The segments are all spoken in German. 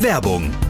Werbung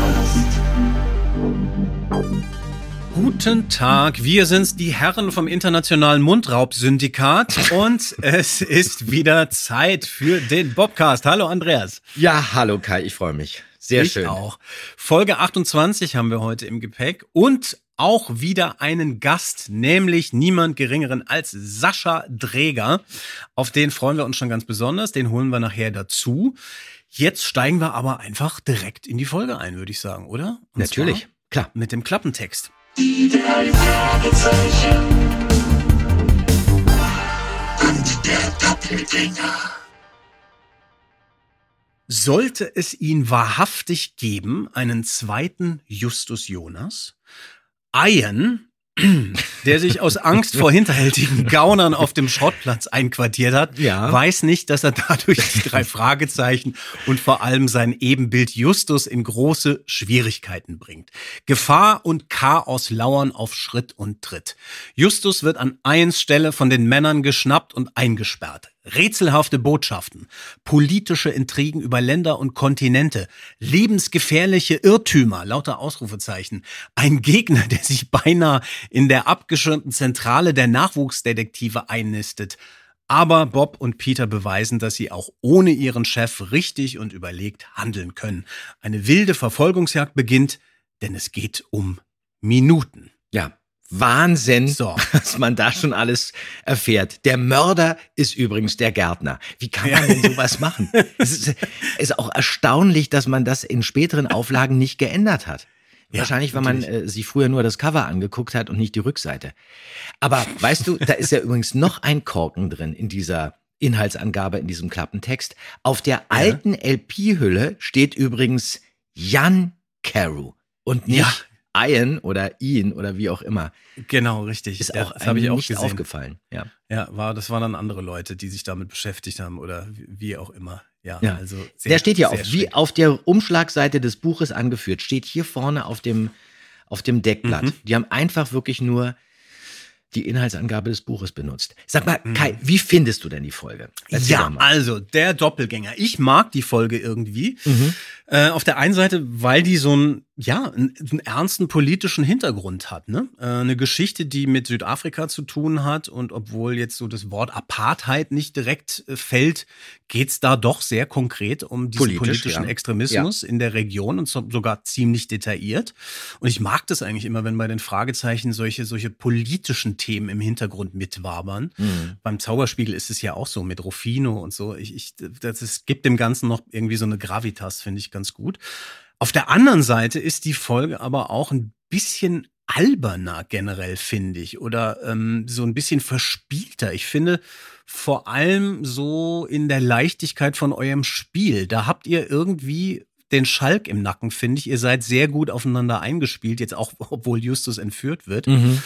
Guten Tag, wir sind's, die Herren vom Internationalen Mundraub-Syndikat und es ist wieder Zeit für den Bobcast. Hallo Andreas. Ja, hallo Kai, ich freue mich. Sehr ich schön. auch. Folge 28 haben wir heute im Gepäck und auch wieder einen Gast, nämlich niemand geringeren als Sascha Dräger. Auf den freuen wir uns schon ganz besonders, den holen wir nachher dazu. Jetzt steigen wir aber einfach direkt in die Folge ein, würde ich sagen, oder? Und Natürlich, klar. Mit dem Klappentext. Die drei Fragezeichen. Und der Doppelgänger. Sollte es ihn wahrhaftig geben, einen zweiten Justus Jonas? Ian, der sich aus Angst vor hinterhältigen Gaunern auf dem Schrottplatz einquartiert hat, Ja. weiß nicht, dass er dadurch die drei Fragezeichen und vor allem sein Ebenbild Justus in große Schwierigkeiten bringt. Gefahr und Chaos lauern auf Schritt und Tritt. Justus wird an Ians Stelle von den Männern geschnappt und eingesperrt. Rätselhafte Botschaften, politische Intrigen über Länder und Kontinente, lebensgefährliche Irrtümer, lauter Ausrufezeichen, ein Gegner, der sich beinahe in der abgeschirmten Zentrale der Nachwuchsdetektive einnistet. Aber Bob und Peter beweisen, dass sie auch ohne ihren Chef richtig und überlegt handeln können. Eine wilde Verfolgungsjagd beginnt, denn es geht um Minuten. Ja, Wahnsinn, So. was man da schon alles erfährt. Der Mörder ist übrigens der Gärtner. Wie kann man denn sowas machen? Es ist, ist auch erstaunlich, dass man das in späteren Auflagen nicht geändert hat. Ja, Wahrscheinlich, weil man äh, sich früher nur das Cover angeguckt hat und nicht die Rückseite. Aber weißt du, da ist ja übrigens noch ein Korken drin in dieser Inhaltsangabe, in diesem Klappentext. Auf der alten LP-Hülle steht übrigens Jan Carew und nicht Ja. Ian oder Ian oder wie auch immer. Genau, richtig. Ist Ja, auch das habe ich auch nicht gesehen. aufgefallen. Ja. Ja, war, das waren dann andere Leute, die sich damit beschäftigt haben oder wie, auch immer. Ja, Ja. also Der steht ja sehr auf, wie auf der Umschlagseite des Buches angeführt, steht hier vorne auf dem, auf dem Deckblatt. Mhm. Die haben einfach wirklich nur die Inhaltsangabe des Buches benutzt. Sag mal, Kai, wie findest du denn die Folge? Erzähl ja, also der Doppelgänger. Ich mag die Folge irgendwie. Mhm. Äh, auf der einen Seite, weil die so einen, ja, einen, einen ernsten politischen Hintergrund hat. Ne? Äh, eine Geschichte, die mit Südafrika zu tun hat. Und obwohl jetzt so das Wort Apartheid nicht direkt äh, fällt, geht's da doch sehr konkret um diesen Politisch, politischen ja. Extremismus in der Region und so, sogar ziemlich detailliert. Und ich mag das eigentlich immer, wenn bei den Fragezeichen solche, solche politischen Themen im Hintergrund mitwabern. Mhm. Beim Zauberspiegel ist es ja auch so mit Rufino und so. Ich, ich, das ist, gibt dem Ganzen noch irgendwie so eine Gravitas, finde ich ganz gut. Auf der anderen Seite ist die Folge aber auch ein bisschen alberner generell, finde ich, oder ähm, so ein bisschen verspielter. Ich finde vor allem so in der Leichtigkeit von eurem Spiel. Da habt ihr irgendwie den Schalk im Nacken, finde ich. Ihr seid sehr gut aufeinander eingespielt, jetzt auch, obwohl Justus entführt wird. Mhm.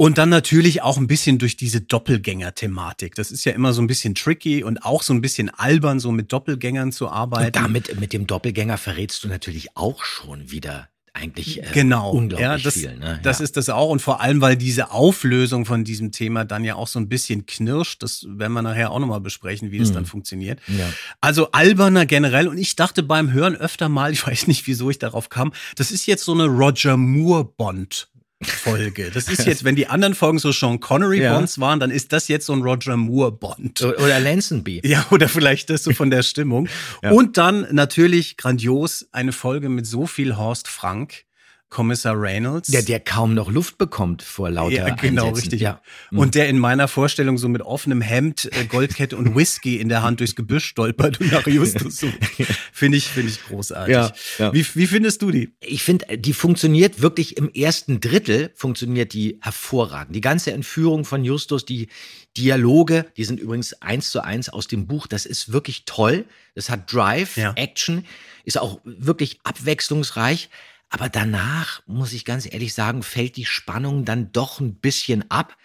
Und dann natürlich auch ein bisschen durch diese Doppelgänger-Thematik. Das ist ja immer so ein bisschen tricky und auch so ein bisschen albern, so mit Doppelgängern zu arbeiten. Und damit, mit dem Doppelgänger verrätst du natürlich auch schon wieder eigentlich äh, genau, unglaublich ja, das, viel. Ne? das ja. ist das auch und vor allem, weil diese Auflösung von diesem Thema dann ja auch so ein bisschen knirscht. Das werden wir nachher auch nochmal besprechen, wie das Mhm. dann funktioniert. Ja. Also alberner generell und ich dachte beim Hören öfter mal, ich weiß nicht, wieso ich darauf kam, das ist jetzt so eine Roger Moore Bond. Folge. Das ist jetzt, wenn die anderen Folgen so Sean Connery Ja. Bonds waren, dann ist das jetzt so ein Roger Moore Bond. Oder Lansonby. Ja, oder vielleicht das so von der Stimmung. Ja. Und dann natürlich grandios eine Folge mit so viel Horst Frank, Kommissar Reynolds. Der, der kaum noch Luft bekommt vor lauter ja, genau, Einsätzen. richtig. Ja. Mhm. Und der in meiner Vorstellung so mit offenem Hemd, äh, Goldkette und Whisky in der Hand durchs Gebüsch stolpert und nach Justus sucht. Finde ich, finde ich großartig. Ja, ja. Wie, wie findest du die? Ich finde, die funktioniert wirklich im ersten Drittel, funktioniert die hervorragend. Die ganze Entführung von Justus, die Dialoge, die sind übrigens eins zu eins aus dem Buch. Das ist wirklich toll. Das hat Drive, Ja. Action, ist auch wirklich abwechslungsreich. Aber danach, muss ich ganz ehrlich sagen, fällt die Spannung dann doch ein bisschen ab.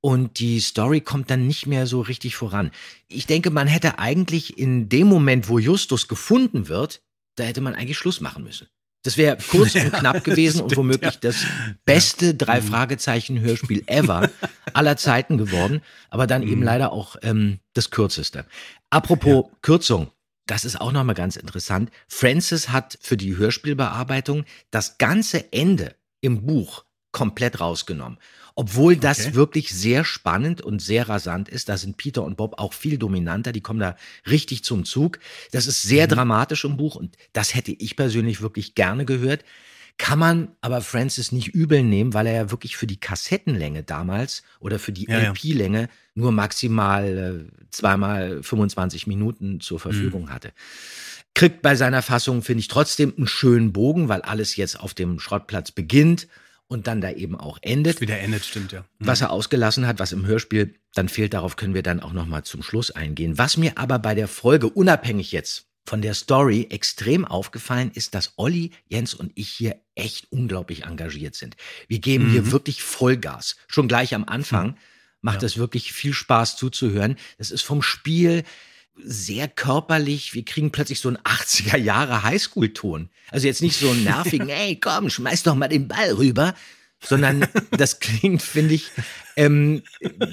Und die Story kommt dann nicht mehr so richtig voran. Ich denke, man hätte eigentlich in dem Moment, wo Justus gefunden wird, da hätte man eigentlich Schluss machen müssen. Das wäre kurz und knapp gewesen und stimmt, womöglich ja. das beste drei Fragezeichen Hörspiel ever aller Zeiten geworden, aber dann eben leider auch ähm, das kürzeste. Apropos Kürzung, das ist auch nochmal ganz interessant. Francis hat für die Hörspielbearbeitung das ganze Ende im Buch komplett rausgenommen. Obwohl das Okay. wirklich sehr spannend und sehr rasant ist. Da sind Peter und Bob auch viel dominanter. Die kommen da richtig zum Zug. Das ist sehr Mhm. dramatisch im Buch und das hätte ich persönlich wirklich gerne gehört. Kann man aber Francis nicht übel nehmen, weil er ja wirklich für die Kassettenlänge damals oder für die Ja, ja. LP-Länge nur maximal äh, zweimal 25 Minuten zur Verfügung Mhm. hatte. Kriegt bei seiner Fassung, finde ich, trotzdem einen schönen Bogen, weil alles jetzt auf dem Schrottplatz beginnt und dann da eben auch endet. Wieder endet, stimmt ja. Was er ausgelassen hat, was im Hörspiel dann fehlt, darauf können wir dann auch nochmal zum Schluss eingehen. Was mir aber bei der Folge, unabhängig jetzt von der Story, extrem aufgefallen ist, dass Olli, Jens und ich hier echt unglaublich engagiert sind. Wir geben Mhm. hier wirklich Vollgas. Schon gleich am Anfang macht Ja. es wirklich viel Spaß zuzuhören. Das ist vom Spiel sehr körperlich. Wir kriegen plötzlich so einen 80er Jahre Highschool-Ton. Also jetzt nicht so einen nervigen, ey, komm, schmeiß doch mal den Ball rüber, sondern das klingt, finde ich, ähm,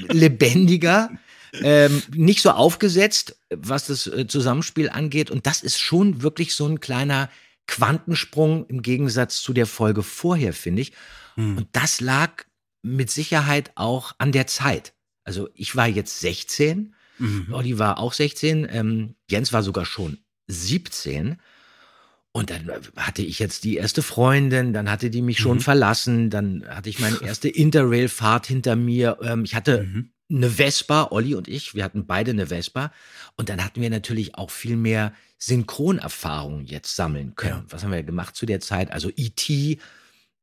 lebendiger, ähm, nicht so aufgesetzt, was das äh, Zusammenspiel angeht. Und das ist schon wirklich so ein kleiner Quantensprung im Gegensatz zu der Folge vorher, finde ich. Hm. Und das lag mit Sicherheit auch an der Zeit. Also ich war jetzt 16, Mhm. Olli war auch 16, ähm, Jens war sogar schon 17. Und dann hatte ich jetzt die erste Freundin, dann hatte die mich schon Mhm. verlassen, dann hatte ich meine erste Interrail-Fahrt hinter mir. Ähm, ich hatte Mhm. Eine Vespa, Olli und ich, wir hatten beide eine Vespa. Und dann hatten wir natürlich auch viel mehr Synchronerfahrung jetzt sammeln können. Ja. Was haben wir gemacht zu der Zeit? Also E.T.,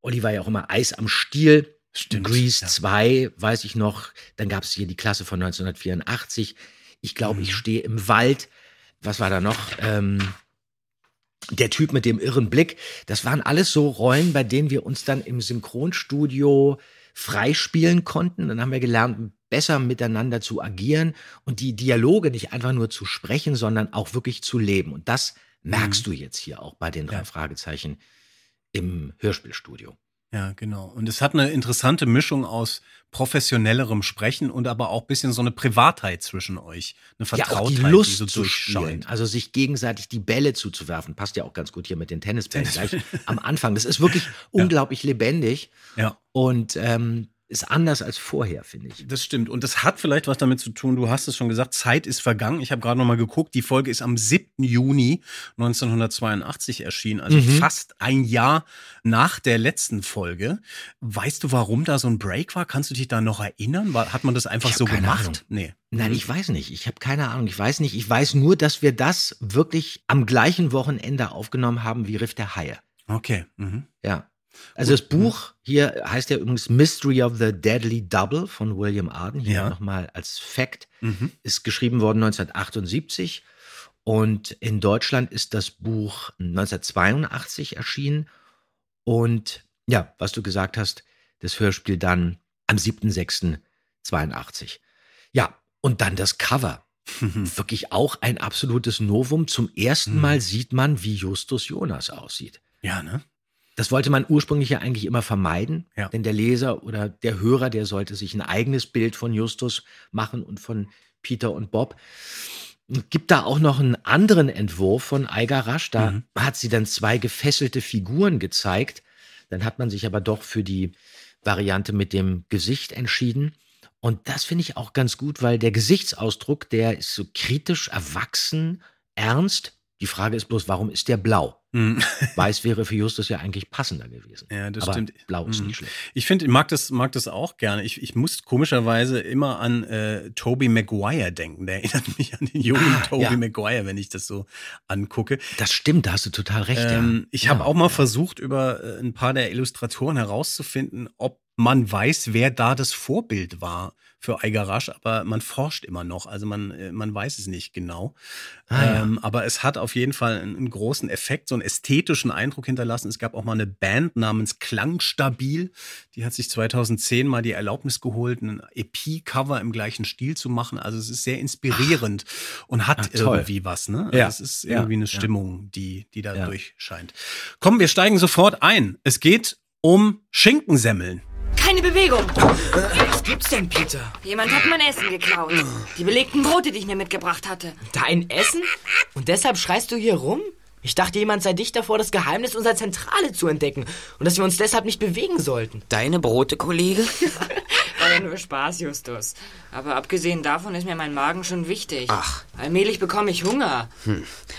Olli war ja auch immer Eis am Stiel. Stimmt, Grease ja. 2, weiß ich noch. Dann gab es hier die Klasse von 1984. Ich glaube, Mhm. ich stehe im Wald. Was war da noch? Ähm, der Typ mit dem irren Blick. Das waren alles so Rollen, bei denen wir uns dann im Synchronstudio freispielen konnten. Dann haben wir gelernt, besser miteinander zu agieren und die Dialoge nicht einfach nur zu sprechen, sondern auch wirklich zu leben. Und das merkst du jetzt hier auch bei den drei Ja. Fragezeichen im Hörspielstudio. Ja, genau. Und es hat eine interessante Mischung aus professionellerem Sprechen und aber auch bisschen so eine Privatheit zwischen euch. Eine Ja, Vertrautheit, die Lust so zu spielen, also sich gegenseitig die Bälle zuzuwerfen, passt ja auch ganz gut hier mit den Tennisbällen gleich am Anfang. Das ist wirklich unglaublich lebendig Ja. und ähm, ist anders als vorher, finde ich. Das stimmt. Und das hat vielleicht was damit zu tun, du hast es schon gesagt, Zeit ist vergangen. Ich habe gerade noch mal geguckt, die Folge ist am 7. Juni 1982 erschienen, also Mhm. fast ein Jahr nach der letzten Folge. Weißt du, warum da so ein Break war? Kannst du dich da noch erinnern? Hat man das einfach so gemacht? Ahnung. Nee. Nein, ich weiß nicht. Ich habe keine Ahnung. Ich weiß nicht. Ich weiß nur, dass wir das wirklich am gleichen Wochenende aufgenommen haben wie Riff der Haie. Okay. Mhm. Ja. Also das Buch hier heißt ja übrigens Mystery of the Deadly Double von William Arden. Hier Ja. nochmal als Fact. Mhm. Ist geschrieben worden 1978 und in Deutschland ist das Buch 1982 erschienen. Und ja, was du gesagt hast, das Hörspiel dann am 7.6.82. Ja, und dann das Cover. Wirklich auch ein absolutes Novum. Zum ersten Mhm. Mal sieht man, wie Justus Jonas aussieht. Ja, ne? Das wollte man ursprünglich ja eigentlich immer vermeiden, Ja. denn der Leser oder der Hörer, der sollte sich ein eigenes Bild von Justus machen und von Peter und Bob. Es gibt da auch noch einen anderen Entwurf von Eiger Rasch. Da Mhm. hat sie dann zwei gefesselte Figuren gezeigt. Dann hat man sich aber doch für die Variante mit dem Gesicht entschieden. Und das finde ich auch ganz gut, weil der Gesichtsausdruck, der ist so kritisch, erwachsen, ernst. Die Frage ist bloß, warum ist der blau? Mhm. Weiß wäre für Justus ja eigentlich passender gewesen. Ja, das Aber stimmt. Blau ist Mhm. nicht schlecht. Ich finde, ich mag das, mag das auch gerne. Ich, ich muss komischerweise immer an äh, Toby Maguire denken. Der erinnert mich an den jungen Ah, Toby ja. Maguire, wenn ich das so angucke. Das stimmt, da hast du total recht. Ähm, ja. ich ja. habe auch mal versucht, über äh, ein paar der Illustratoren herauszufinden, ob man weiß, wer da das Vorbild war für Eigarasch, aber man forscht immer noch. Also man, äh, man weiß es nicht genau. Ah, ja. ähm, aber es hat auf jeden Fall einen, einen großen Effekt, so einen ästhetischen Eindruck hinterlassen. Es gab auch mal eine Band namens Klangstabil. Die hat sich 2010 mal die Erlaubnis geholt, ein EP-Cover im gleichen Stil zu machen. Also es ist sehr inspirierend und hat Ach, irgendwie was. Ne? Ja. Es ist irgendwie eine Ja. Stimmung, die, die da Ja. durchscheint. Komm, wir steigen sofort ein. Es geht um Schinkensemmeln. Keine Bewegung. Was gibt's denn, Peter? Jemand hat mein Essen geklaut. Die belegten Brote, die ich mir mitgebracht hatte. Dein Essen? Und deshalb schreist du hier rum? Ich dachte, jemand sei dicht davor, das Geheimnis unserer Zentrale zu entdecken und dass wir uns deshalb nicht bewegen sollten. Deine Brote, Kollege? War ja nur Spaß, Justus. Aber abgesehen davon ist mir mein Magen schon wichtig. Ach. Allmählich bekomme ich Hunger.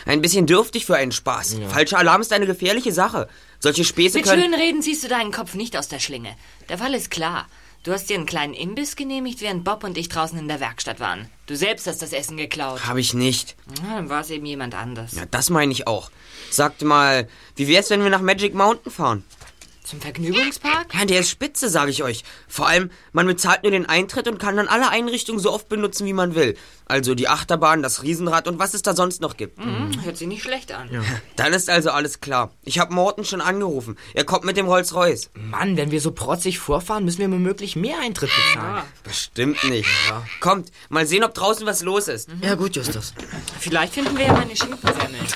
Ein bisschen dürftig für einen Spaß. Falscher Alarm ist eine gefährliche Sache. Solche Späße Mit können... schönen Reden ziehst du deinen Kopf nicht aus der Schlinge. Der Fall ist klar. Du hast dir einen kleinen Imbiss genehmigt, während Bob und ich draußen in der Werkstatt waren. Du selbst hast das Essen geklaut. Habe ich nicht. Na, dann war es eben jemand anders. Ja, das meine ich auch. Sagt mal, wie wär's, wenn wir nach Magic Mountain fahren? Zum Vergnügungspark? Ja, der ist spitze, sage ich euch. Vor allem, man bezahlt nur den Eintritt und kann dann alle Einrichtungen so oft benutzen, wie man will. Also die Achterbahn, das Riesenrad und was es da sonst noch gibt. Hm, hört sich nicht schlecht an. Dann ist also alles klar. Ich habe Morten schon angerufen. Er kommt mit dem Rolls-Royce. Mann, wenn wir so protzig vorfahren, müssen wir womöglich mehr Eintritt bezahlen. Bestimmt nicht. Kommt, mal sehen, ob draußen was los ist. Ja, gut, Justus. Vielleicht finden wir ja meine Schinkensemmeln.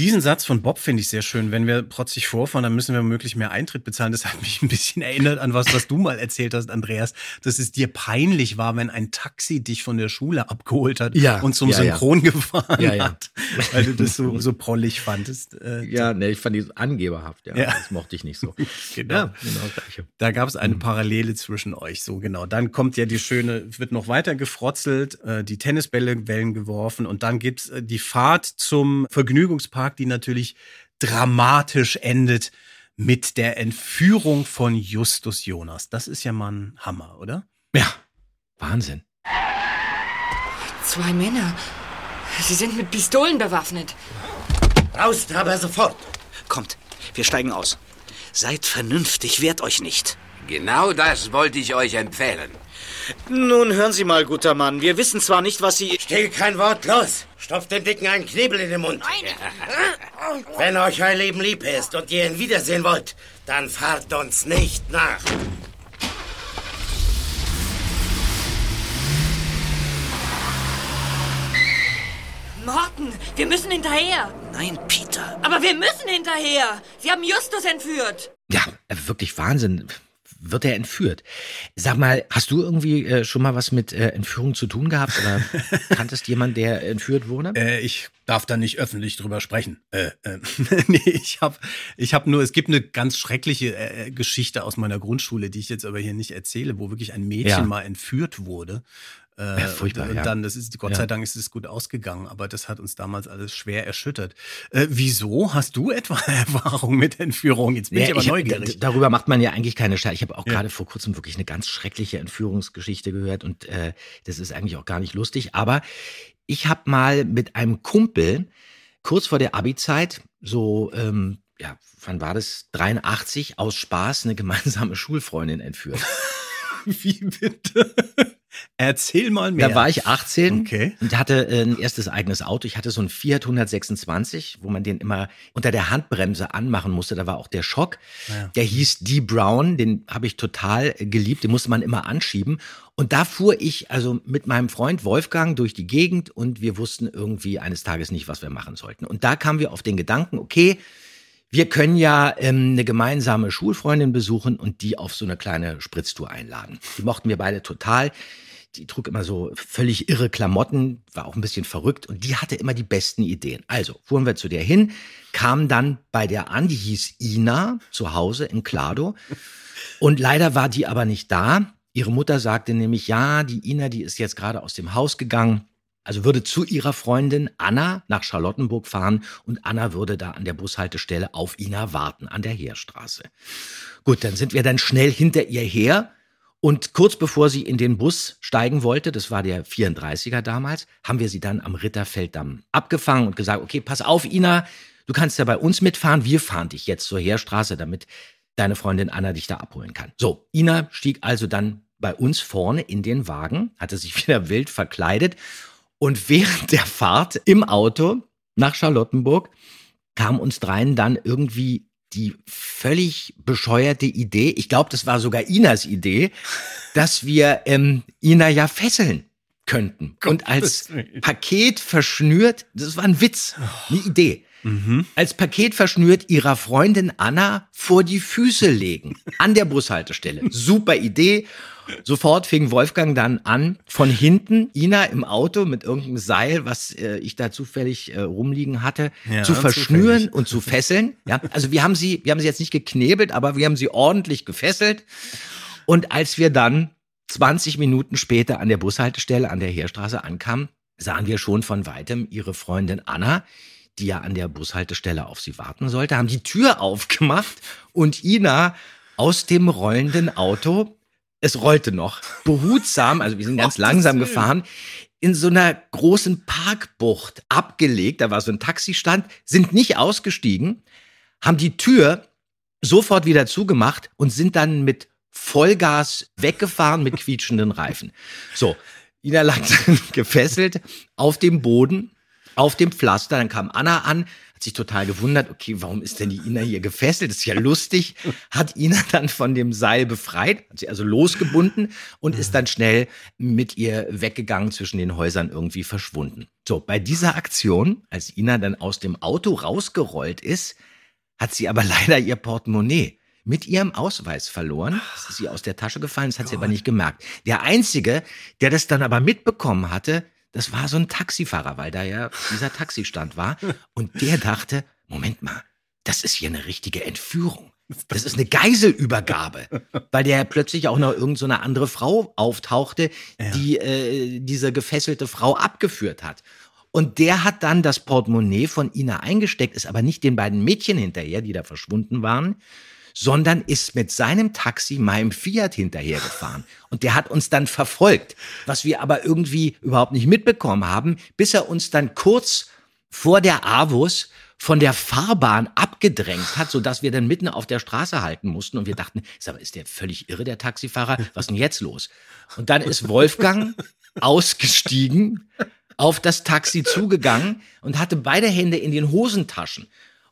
Diesen Satz von Bob finde ich sehr schön. Wenn wir protzig vorfahren, dann müssen wir möglich mehr Eintritt bezahlen. Das hat mich ein bisschen erinnert an was, was du mal erzählt hast, Andreas, dass es dir peinlich war, wenn ein Taxi dich von der Schule abgeholt hat Ja, und zum ja. Synchron gefahren Ja, ja. hat, weil du das so, so prollig fandest. Äh, Ja, ne, ich fand die angeberhaft, ja. Das mochte ich nicht so. Genau. Genau. Da gab es eine Parallele zwischen euch, so genau. Dann kommt ja die schöne, wird noch weiter gefrotzelt, äh, die Tennisbälle Wellen geworfen und dann gibt's äh, die Fahrt zum Vergnügungspark, die natürlich dramatisch endet mit der Entführung von Justus Jonas. Das ist ja mal ein Hammer, oder? Ja, Wahnsinn. Zwei Männer. Sie sind mit Pistolen bewaffnet. Raus, aber sofort. Kommt, wir steigen aus. Seid vernünftig, wehrt euch nicht. Genau das wollte ich euch empfehlen. Nun hören Sie mal, guter Mann. Wir wissen zwar nicht, was Sie. Still kein Wort, los! Stopft dem Dicken einen Knebel in den Mund. Wenn euch euer Leben lieb ist und ihr ihn wiedersehen wollt, dann fahrt uns nicht nach. Morten! Wir müssen hinterher. Nein, Peter. Aber wir müssen hinterher. Sie haben Justus entführt. Ja, wirklich Wahnsinn. Wird er entführt? Sag mal, hast du irgendwie äh, schon mal was mit äh, Entführung zu tun gehabt oder kanntest jemand, der entführt wurde? Äh, ich darf da nicht öffentlich drüber sprechen. Äh, äh, nee, ich habe ich hab nur, es gibt eine ganz schreckliche äh, Geschichte aus meiner Grundschule, die ich jetzt aber hier nicht erzähle, wo wirklich ein Mädchen Ja. mal entführt wurde. Äh, Ja, furchtbar, und ja. dann, das ist, Gott sei Dank ist es gut ausgegangen, aber das hat uns damals alles schwer erschüttert. Äh, wieso? Hast du etwa Erfahrung mit Entführung? Jetzt bin ich aber ich hab- neugierig. d- Darüber macht man ja eigentlich keine Scheiße. Ich habe auch gerade vor kurzem wirklich eine ganz schreckliche Entführungsgeschichte gehört und äh, das ist eigentlich auch gar nicht lustig. Aber ich habe mal mit einem Kumpel kurz vor der Abi-Zeit, so, ähm, ja, wann war das? 83, aus Spaß eine gemeinsame Schulfreundin entführt. Wie bitte? Erzähl mal mehr. Da war ich 18 Okay. und hatte äh, ein erstes eigenes Auto. Ich hatte so ein Fiat 126, wo man den immer unter der Handbremse anmachen musste. Da war auch der Schock. Ja. Der hieß D. Brown, den habe ich total äh, geliebt. Den musste man immer anschieben. Und da fuhr ich also mit meinem Freund Wolfgang durch die Gegend und wir wussten irgendwie eines Tages nicht, was wir machen sollten. Und da kamen wir auf den Gedanken, okay, wir können ja ähm, eine gemeinsame Schulfreundin besuchen und die auf so eine kleine Spritztour einladen. Die mochten wir beide total. Die trug immer so völlig irre Klamotten, war auch ein bisschen verrückt und die hatte immer die besten Ideen. Also fuhren wir zu der hin, kamen dann bei der an, die hieß Ina, zu Hause in Klado. Und leider war die aber nicht da. Ihre Mutter sagte nämlich, ja, die Ina, die ist jetzt gerade aus dem Haus gegangen. Also würde zu ihrer Freundin Anna nach Charlottenburg fahren und Anna würde da an der Bushaltestelle auf Ina warten, an der Heerstraße. Gut, dann sind wir dann schnell hinter ihr her und kurz bevor sie in den Bus steigen wollte, das war der 34er damals, haben wir sie dann am Ritterfelddamm abgefangen und gesagt, okay, pass auf, Ina, du kannst ja bei uns mitfahren, wir fahren dich jetzt zur Heerstraße, damit deine Freundin Anna dich da abholen kann. So, Ina stieg also dann bei uns vorne in den Wagen, hatte sich wieder wild verkleidet und während der Fahrt im Auto nach Charlottenburg kam uns dreien dann irgendwie die völlig bescheuerte Idee, ich glaube, das war sogar Inas Idee, dass wir ähm, Ina ja fesseln könnten. Und als Paket verschnürt, das war ein Witz, eine Idee. Als Paket verschnürt ihrer Freundin Anna vor die Füße legen. An der Bushaltestelle. Super Idee. Sofort fing Wolfgang dann an, von hinten Ina im Auto mit irgendeinem Seil, was äh, ich da zufällig äh, rumliegen hatte, Ja, zu verschnüren zufällig. und zu fesseln. Ja, also wir haben sie, wir haben sie jetzt nicht geknebelt, aber wir haben sie ordentlich gefesselt. Und als wir dann 20 Minuten später an der Bushaltestelle an der Heerstraße ankamen, sahen wir schon von weitem ihre Freundin Anna, die ja an der Bushaltestelle auf sie warten sollte, haben die Tür aufgemacht und Ina aus dem rollenden Auto, es rollte noch, behutsam, also wir sind ganz langsam gefahren, in so einer großen Parkbucht abgelegt, da war so ein Taxistand, sind nicht ausgestiegen, haben die Tür sofort wieder zugemacht und sind dann mit Vollgas weggefahren mit quietschenden Reifen. So, Ina lag dann gefesselt auf dem Boden, auf dem Pflaster. Dann kam Anna an, hat sich total gewundert, okay, warum ist denn die Ina hier gefesselt? Das ist ja lustig. Hat Ina dann von dem Seil befreit, hat sie also losgebunden und ist dann schnell mit ihr weggegangen, zwischen den Häusern irgendwie verschwunden. So, bei dieser Aktion, als Ina dann aus dem Auto rausgerollt ist, hat sie aber leider ihr Portemonnaie mit ihrem Ausweis verloren. Das ist ihr aus der Tasche gefallen, das hat sie aber nicht gemerkt. Der Einzige, der das dann aber mitbekommen hatte, das war so ein Taxifahrer, weil da ja dieser Taxistand war. Und der dachte, Moment mal, das ist hier eine richtige Entführung. Das ist eine Geiselübergabe, weil der plötzlich auch noch irgendeine so eine andere Frau auftauchte, die äh, diese gefesselte Frau abgeführt hat. Und der hat dann das Portemonnaie von Ina eingesteckt, ist aber nicht den beiden Mädchen hinterher, die da verschwunden waren, sondern ist mit seinem Taxi meinem Fiat hinterhergefahren. Und der hat uns dann verfolgt, was wir aber irgendwie überhaupt nicht mitbekommen haben, bis er uns dann kurz vor der Avus von der Fahrbahn abgedrängt hat, sodass wir dann mitten auf der Straße halten mussten. Und wir dachten, ist der völlig irre, der Taxifahrer? Was ist denn jetzt los? Und dann ist Wolfgang ausgestiegen, auf das Taxi zugegangen und hatte beide Hände in den Hosentaschen.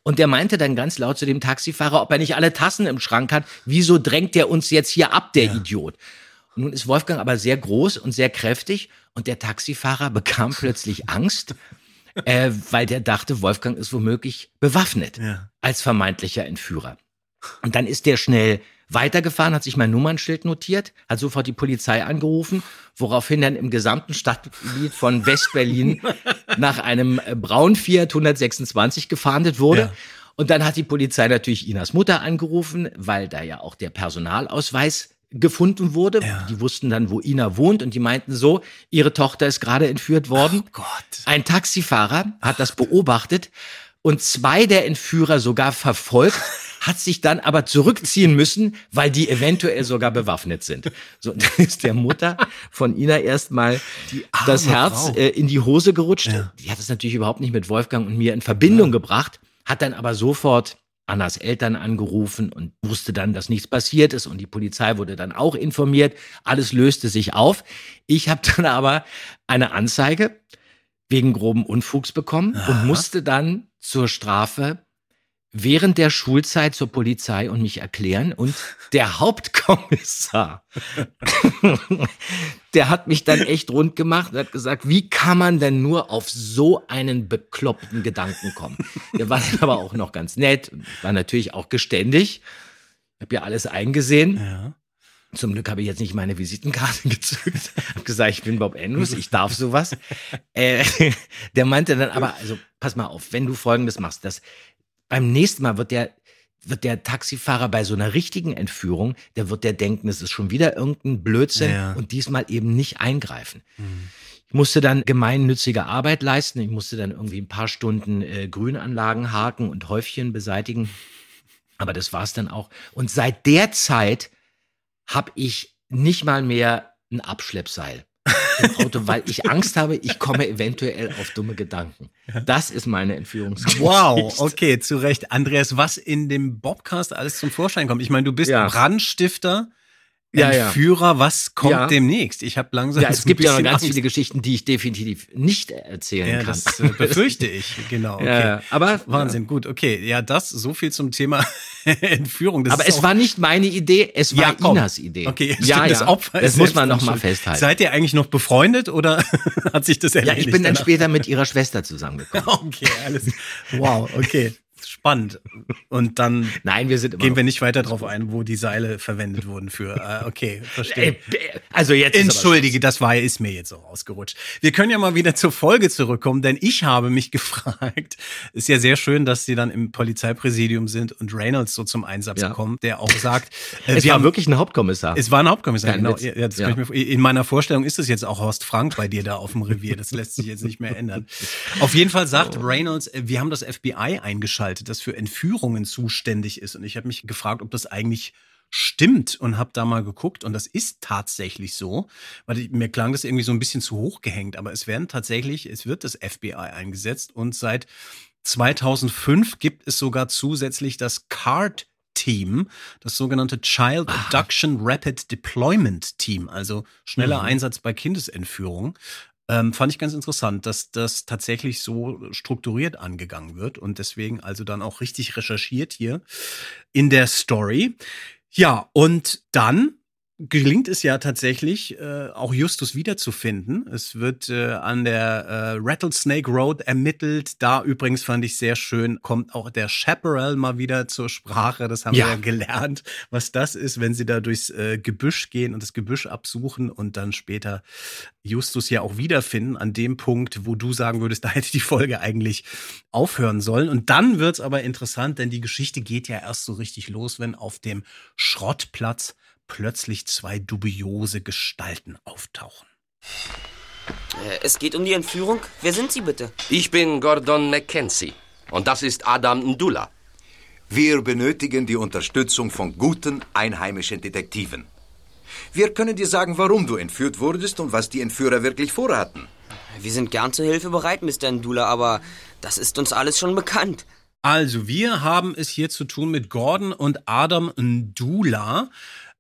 Und der meinte dann ganz laut zu dem Taxifahrer, ob er nicht alle Tassen im Schrank hat. Wieso drängt der uns jetzt hier ab, der Idiot? Und nun ist Wolfgang aber sehr groß und sehr kräftig und der Taxifahrer bekam plötzlich Angst. äh, weil der dachte, Wolfgang ist womöglich bewaffnet Ja. als vermeintlicher Entführer. Und dann ist der schnell weitergefahren, hat sich mein Nummernschild notiert, hat sofort die Polizei angerufen, woraufhin dann im gesamten Stadtgebiet von Westberlin nach einem braunen Fiat 126 gefahndet wurde. Ja. Und dann hat die Polizei natürlich Inas Mutter angerufen, weil da ja auch der Personalausweis gefunden wurde. Ja. Die wussten dann, wo Ina wohnt und die meinten so, ihre Tochter ist gerade entführt worden. Oh Gott. Ein Taxifahrer hat das beobachtet und zwei der Entführer sogar verfolgt, hat sich dann aber zurückziehen müssen, weil die eventuell sogar bewaffnet sind. So, dann ist der Mutter von Ina erstmal das Herz äh, in die Hose gerutscht. Ja. Die hat es natürlich überhaupt nicht mit Wolfgang und mir in Verbindung gebracht, hat dann aber sofort Annas Eltern angerufen und wusste dann, dass nichts passiert ist und die Polizei wurde dann auch informiert. Alles löste sich auf. Ich habe dann aber eine Anzeige wegen groben Unfugs bekommen und musste dann zur Strafe während der Schulzeit zur Polizei und mich erklären und der Hauptkommissar, der hat mich dann echt rund gemacht und hat gesagt, wie kann man denn nur auf so einen bekloppten Gedanken kommen? Der war dann aber auch noch ganz nett, war natürlich auch geständig. Ich habe ja alles eingesehen. Ja. Zum Glück habe ich jetzt nicht meine Visitenkarte gezückt. Hab gesagt, ich bin Bob Andrews, ich darf sowas. Äh, der meinte dann aber, also pass mal auf, wenn du Folgendes machst, dass beim nächsten Mal wird der wird der Taxifahrer bei so einer richtigen Entführung, der wird der denken, es ist schon wieder irgendein Blödsinn Ja. und diesmal eben nicht eingreifen. Ich musste dann gemeinnützige Arbeit leisten. Ich musste dann irgendwie ein paar Stunden äh, Grünanlagen haken und Häufchen beseitigen. Aber das war's dann auch. Und seit der Zeit habe ich nicht mal mehr ein Abschleppseil Auto, weil ich Angst habe, ich komme eventuell auf dumme Gedanken. Das ist meine Entführungsgeschichte. Wow, okay, zu Recht. Andreas, was in dem Bobcast alles zum Vorschein kommt. Ich meine, du bist Ja. Brandstifter, Ja, ja. Entführer, was kommt Ja. demnächst? Ich habe langsam Ja, es gibt ja noch ganz Angst. viele Geschichten, die ich definitiv nicht erzählen Ja, kann. das äh, befürchte ich, genau. Okay. Ja, ja. aber Wahnsinn, gut, okay. Ja, das, so viel zum Thema Entführung. Das aber es war nicht meine Idee, es war Ja, komm. Inas Idee. Okay, ja, stimmt, das ja. Opfer das muss man dann noch mal schuld. festhalten. Seid ihr eigentlich noch befreundet oder hat sich das ja, erledigt? ich bin dann danach? später mit ihrer Schwester zusammengekommen. Okay, alles. Wow, okay. Spannend. Und dann Nein, wir sind gehen wir nicht weiter darauf ein, wo die Seile verwendet wurden für. Äh, okay, verstehe. Also jetzt Entschuldige, das war ist mir jetzt auch ausgerutscht. Wir können ja mal wieder zur Folge zurückkommen, denn ich habe mich gefragt. Ist ja sehr schön, dass sie dann im Polizeipräsidium sind und Reynolds so zum Einsatz Ja. kommt, der auch sagt, äh, Es wir war haben wirklich ein Hauptkommissar. es war ein Hauptkommissar, Kein genau. Ja, Ja. mir, in meiner Vorstellung ist es jetzt auch Horst Frank bei dir da auf dem Revier. Das lässt sich jetzt nicht mehr ändern. Auf jeden Fall sagt Oh. Reynolds, äh, wir haben das FBI eingeschaltet, das für Entführungen zuständig ist. Und ich habe mich gefragt, ob das eigentlich stimmt und habe da mal geguckt. Und das ist tatsächlich so, weil ich, mir klang das irgendwie so ein bisschen zu hoch gehängt, aber es werden tatsächlich, es wird das FBI eingesetzt. Und seit 2005 gibt es sogar zusätzlich das CARD Team, das sogenannte Child Abduction Rapid Deployment Team, also schneller Einsatz bei Kindesentführung. Ähm, fand ich ganz interessant, dass das tatsächlich so strukturiert angegangen wird und deswegen also dann auch richtig recherchiert hier in der Story. Ja, und dann gelingt es ja tatsächlich, äh, auch Justus wiederzufinden. Es wird äh, an der äh, Rattlesnake Road ermittelt. Da übrigens fand ich sehr schön, kommt auch der Chaparral mal wieder zur Sprache. Das haben Ja. wir ja gelernt, was das ist, wenn sie da durchs äh, Gebüsch gehen und das Gebüsch absuchen und dann später Justus ja auch wiederfinden an dem Punkt, wo du sagen würdest, da hätte die Folge eigentlich aufhören sollen. Und dann wird's aber interessant, denn die Geschichte geht ja erst so richtig los, wenn auf dem Schrottplatz plötzlich zwei dubiose Gestalten auftauchen. Äh, es geht um die Entführung. Wer sind Sie bitte? Ich bin Gordon Mackenzie und das ist Adam Ndula. Wir benötigen die Unterstützung von guten einheimischen Detektiven. Wir können dir sagen, warum du entführt wurdest und was die Entführer wirklich vorhatten. Wir sind gern zur Hilfe bereit, Mr. Ndula, aber das ist uns alles schon bekannt. Also, wir haben es hier zu tun mit Gordon und Adam Ndula,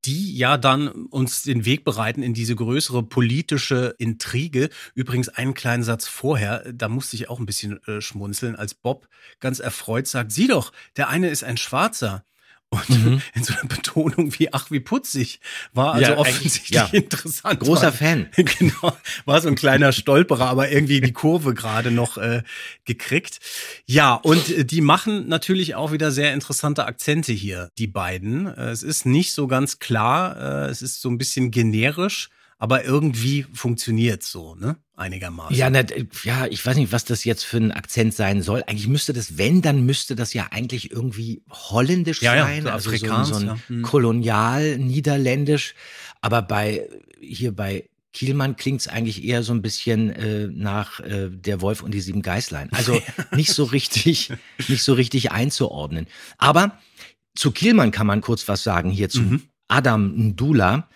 die ja dann uns den Weg bereiten in diese größere politische Intrige. Übrigens einen kleinen Satz vorher, da musste ich auch ein bisschen äh, schmunzeln, als Bob ganz erfreut sagt, sieh doch, der eine ist ein Schwarzer. Und Mhm. in so einer Betonung wie, ach, wie putzig. War also Ja, offensichtlich ja. interessant. Großer war, Fan. Genau. War so ein kleiner Stolperer, aber irgendwie die Kurve gerade noch äh, gekriegt. Ja, und äh, die machen natürlich auch wieder sehr interessante Akzente hier, die beiden. Äh, es ist nicht so ganz klar, äh, es ist so ein bisschen generisch, aber irgendwie funktioniert so, ne? Einigermaßen. Ja, na, ja, ich weiß nicht, was das jetzt für ein Akzent sein soll. Eigentlich müsste das, wenn, dann müsste das ja eigentlich irgendwie holländisch Ja, ja, sein, so also so, so ein ja. Hm. kolonial niederländisch. Aber bei hier bei Kielmann klingt's eigentlich eher so ein bisschen äh, nach äh, der Wolf und die sieben Geißlein. Also nicht so richtig, nicht so richtig einzuordnen. Aber zu Kielmann kann man kurz was sagen hier zu Mhm. Adam Ndula.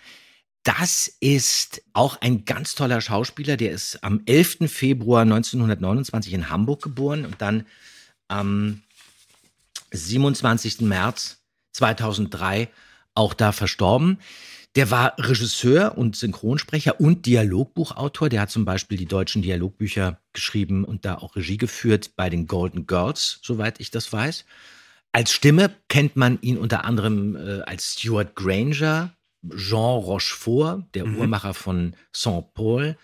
Das ist auch ein ganz toller Schauspieler. Der ist am 11. Februar 1929 in Hamburg geboren und dann am 27. März 2003 auch da verstorben. Der war Regisseur und Synchronsprecher und Dialogbuchautor. Der hat zum Beispiel die deutschen Dialogbücher geschrieben und da auch Regie geführt bei den Golden Girls, soweit ich das weiß. Als Stimme kennt man ihn unter anderem äh, als Stuart Granger, Jean Rochefort, der Uhrmacher von Saint-Paul.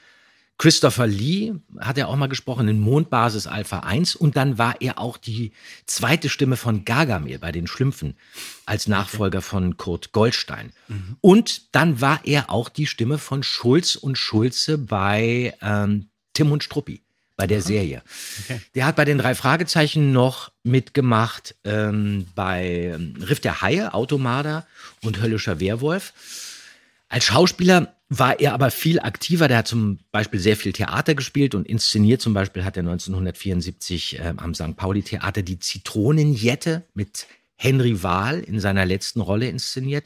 Christopher Lee hat er auch mal gesprochen in Mondbasis Alpha 1 und dann war er auch die zweite Stimme von Gargamel bei den Schlümpfen als Nachfolger von Kurt Goldstein. Und dann war er auch die Stimme von Schulz und Schulze bei ähm, Tim und Struppi, bei der Serie. Der hat bei den drei Fragezeichen noch mitgemacht ähm, bei ähm, Riff der Haie, Automarder und Höllischer Werwolf. Als Schauspieler war er aber viel aktiver. Der hat zum Beispiel sehr viel Theater gespielt und inszeniert. Zum Beispiel hat er 1974 äh, am St. Pauli Theater die Zitronenjette mit Henry Wahl in seiner letzten Rolle inszeniert.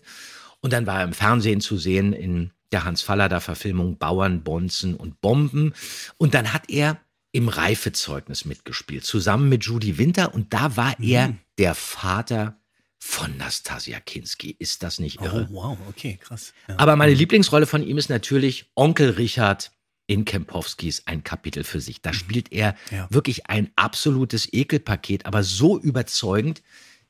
Und dann war er im Fernsehen zu sehen in der Hans Fallader Verfilmung Bauern, Bonzen und Bomben. Und dann hat er im Reifezeugnis mitgespielt, zusammen mit Judy Winter. Und da war er der Vater von Nastasia Kinski. Ist das nicht irre? Oh, wow, okay, krass. Ja. Aber meine Lieblingsrolle von ihm ist natürlich Onkel Richard in Kempowskis ein Kapitel für sich. Da spielt er Ja. wirklich ein absolutes Ekelpaket, aber so überzeugend,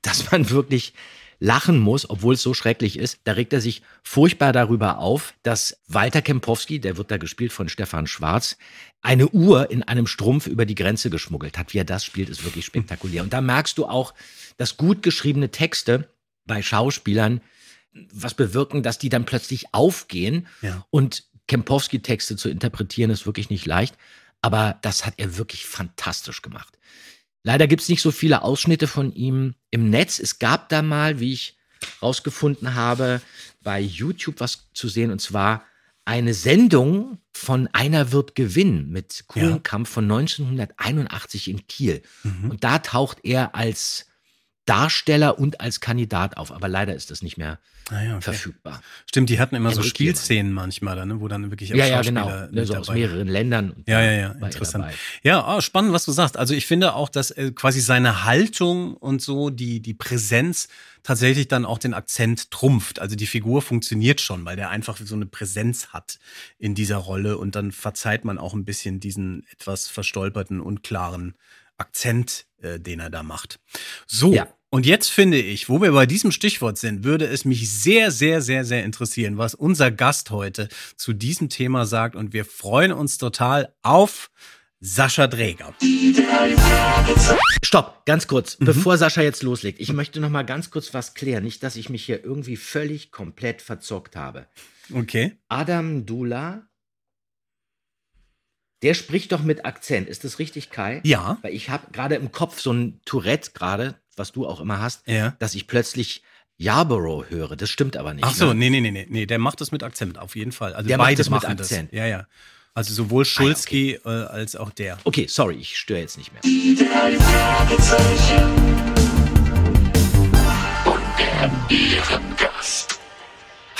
dass man wirklich lachen muss, obwohl es so schrecklich ist. Da regt er sich furchtbar darüber auf, dass Walter Kempowski, der wird da gespielt von Stefan Schwarz, eine Uhr in einem Strumpf über die Grenze geschmuggelt hat. Wie er das spielt, ist wirklich spektakulär. Und da merkst du auch, dass gut geschriebene Texte bei Schauspielern was bewirken, dass die dann plötzlich aufgehen. Ja. Und Kempowski-Texte zu interpretieren ist wirklich nicht leicht. Aber das hat er wirklich fantastisch gemacht. Leider gibt es nicht so viele Ausschnitte von ihm im Netz. Es gab da mal, wie ich rausgefunden habe, bei YouTube was zu sehen. Und zwar eine Sendung von Einer wird gewinnen mit Kuhlenkampf von 1981 in Kiel. Und da taucht er als Darsteller und als Kandidat auf. Aber leider ist das nicht mehr Ah, ja, okay. verfügbar. Stimmt, die hatten immer so Henrik Kielmann. Spielszenen manchmal, da, ne, wo dann wirklich auch Ja, ja, genau. Ne, mit so aus mehreren Ländern. Und Ja, ja, ja, er interessant. Ja, ah, spannend, was du sagst. Also ich finde auch, dass äh, quasi seine Haltung und so, die, die Präsenz tatsächlich dann auch den Akzent trumpft. Also die Figur funktioniert schon, weil der einfach so eine Präsenz hat in dieser Rolle und dann verzeiht man auch ein bisschen diesen etwas verstolperten, unklaren Akzent, äh, den er da macht. So. Ja. Und jetzt finde ich, wo wir bei diesem Stichwort sind, würde es mich sehr, sehr, sehr, sehr interessieren, was unser Gast heute zu diesem Thema sagt. Und wir freuen uns total auf Sascha Dräger. Stopp, ganz kurz, Mhm. bevor Sascha jetzt loslegt. Ich möchte noch mal ganz kurz was klären, nicht, dass ich mich hier irgendwie völlig komplett verzockt habe. Okay. Adam Dula, der spricht doch mit Akzent. Ist das richtig, Kai? Ja. Weil ich habe gerade im Kopf so ein Tourette gerade, was du auch immer hast, Ja. dass ich plötzlich Yarborough höre. Das stimmt aber nicht. Ach so, ne? nee, nee, nee, nee, nee, der macht das mit Akzent, auf jeden Fall. Also Der macht beide das mit machen Akzent. Das. Ja, ja. Also sowohl Schulzki äh, als auch der. Okay, sorry, ich störe jetzt nicht mehr.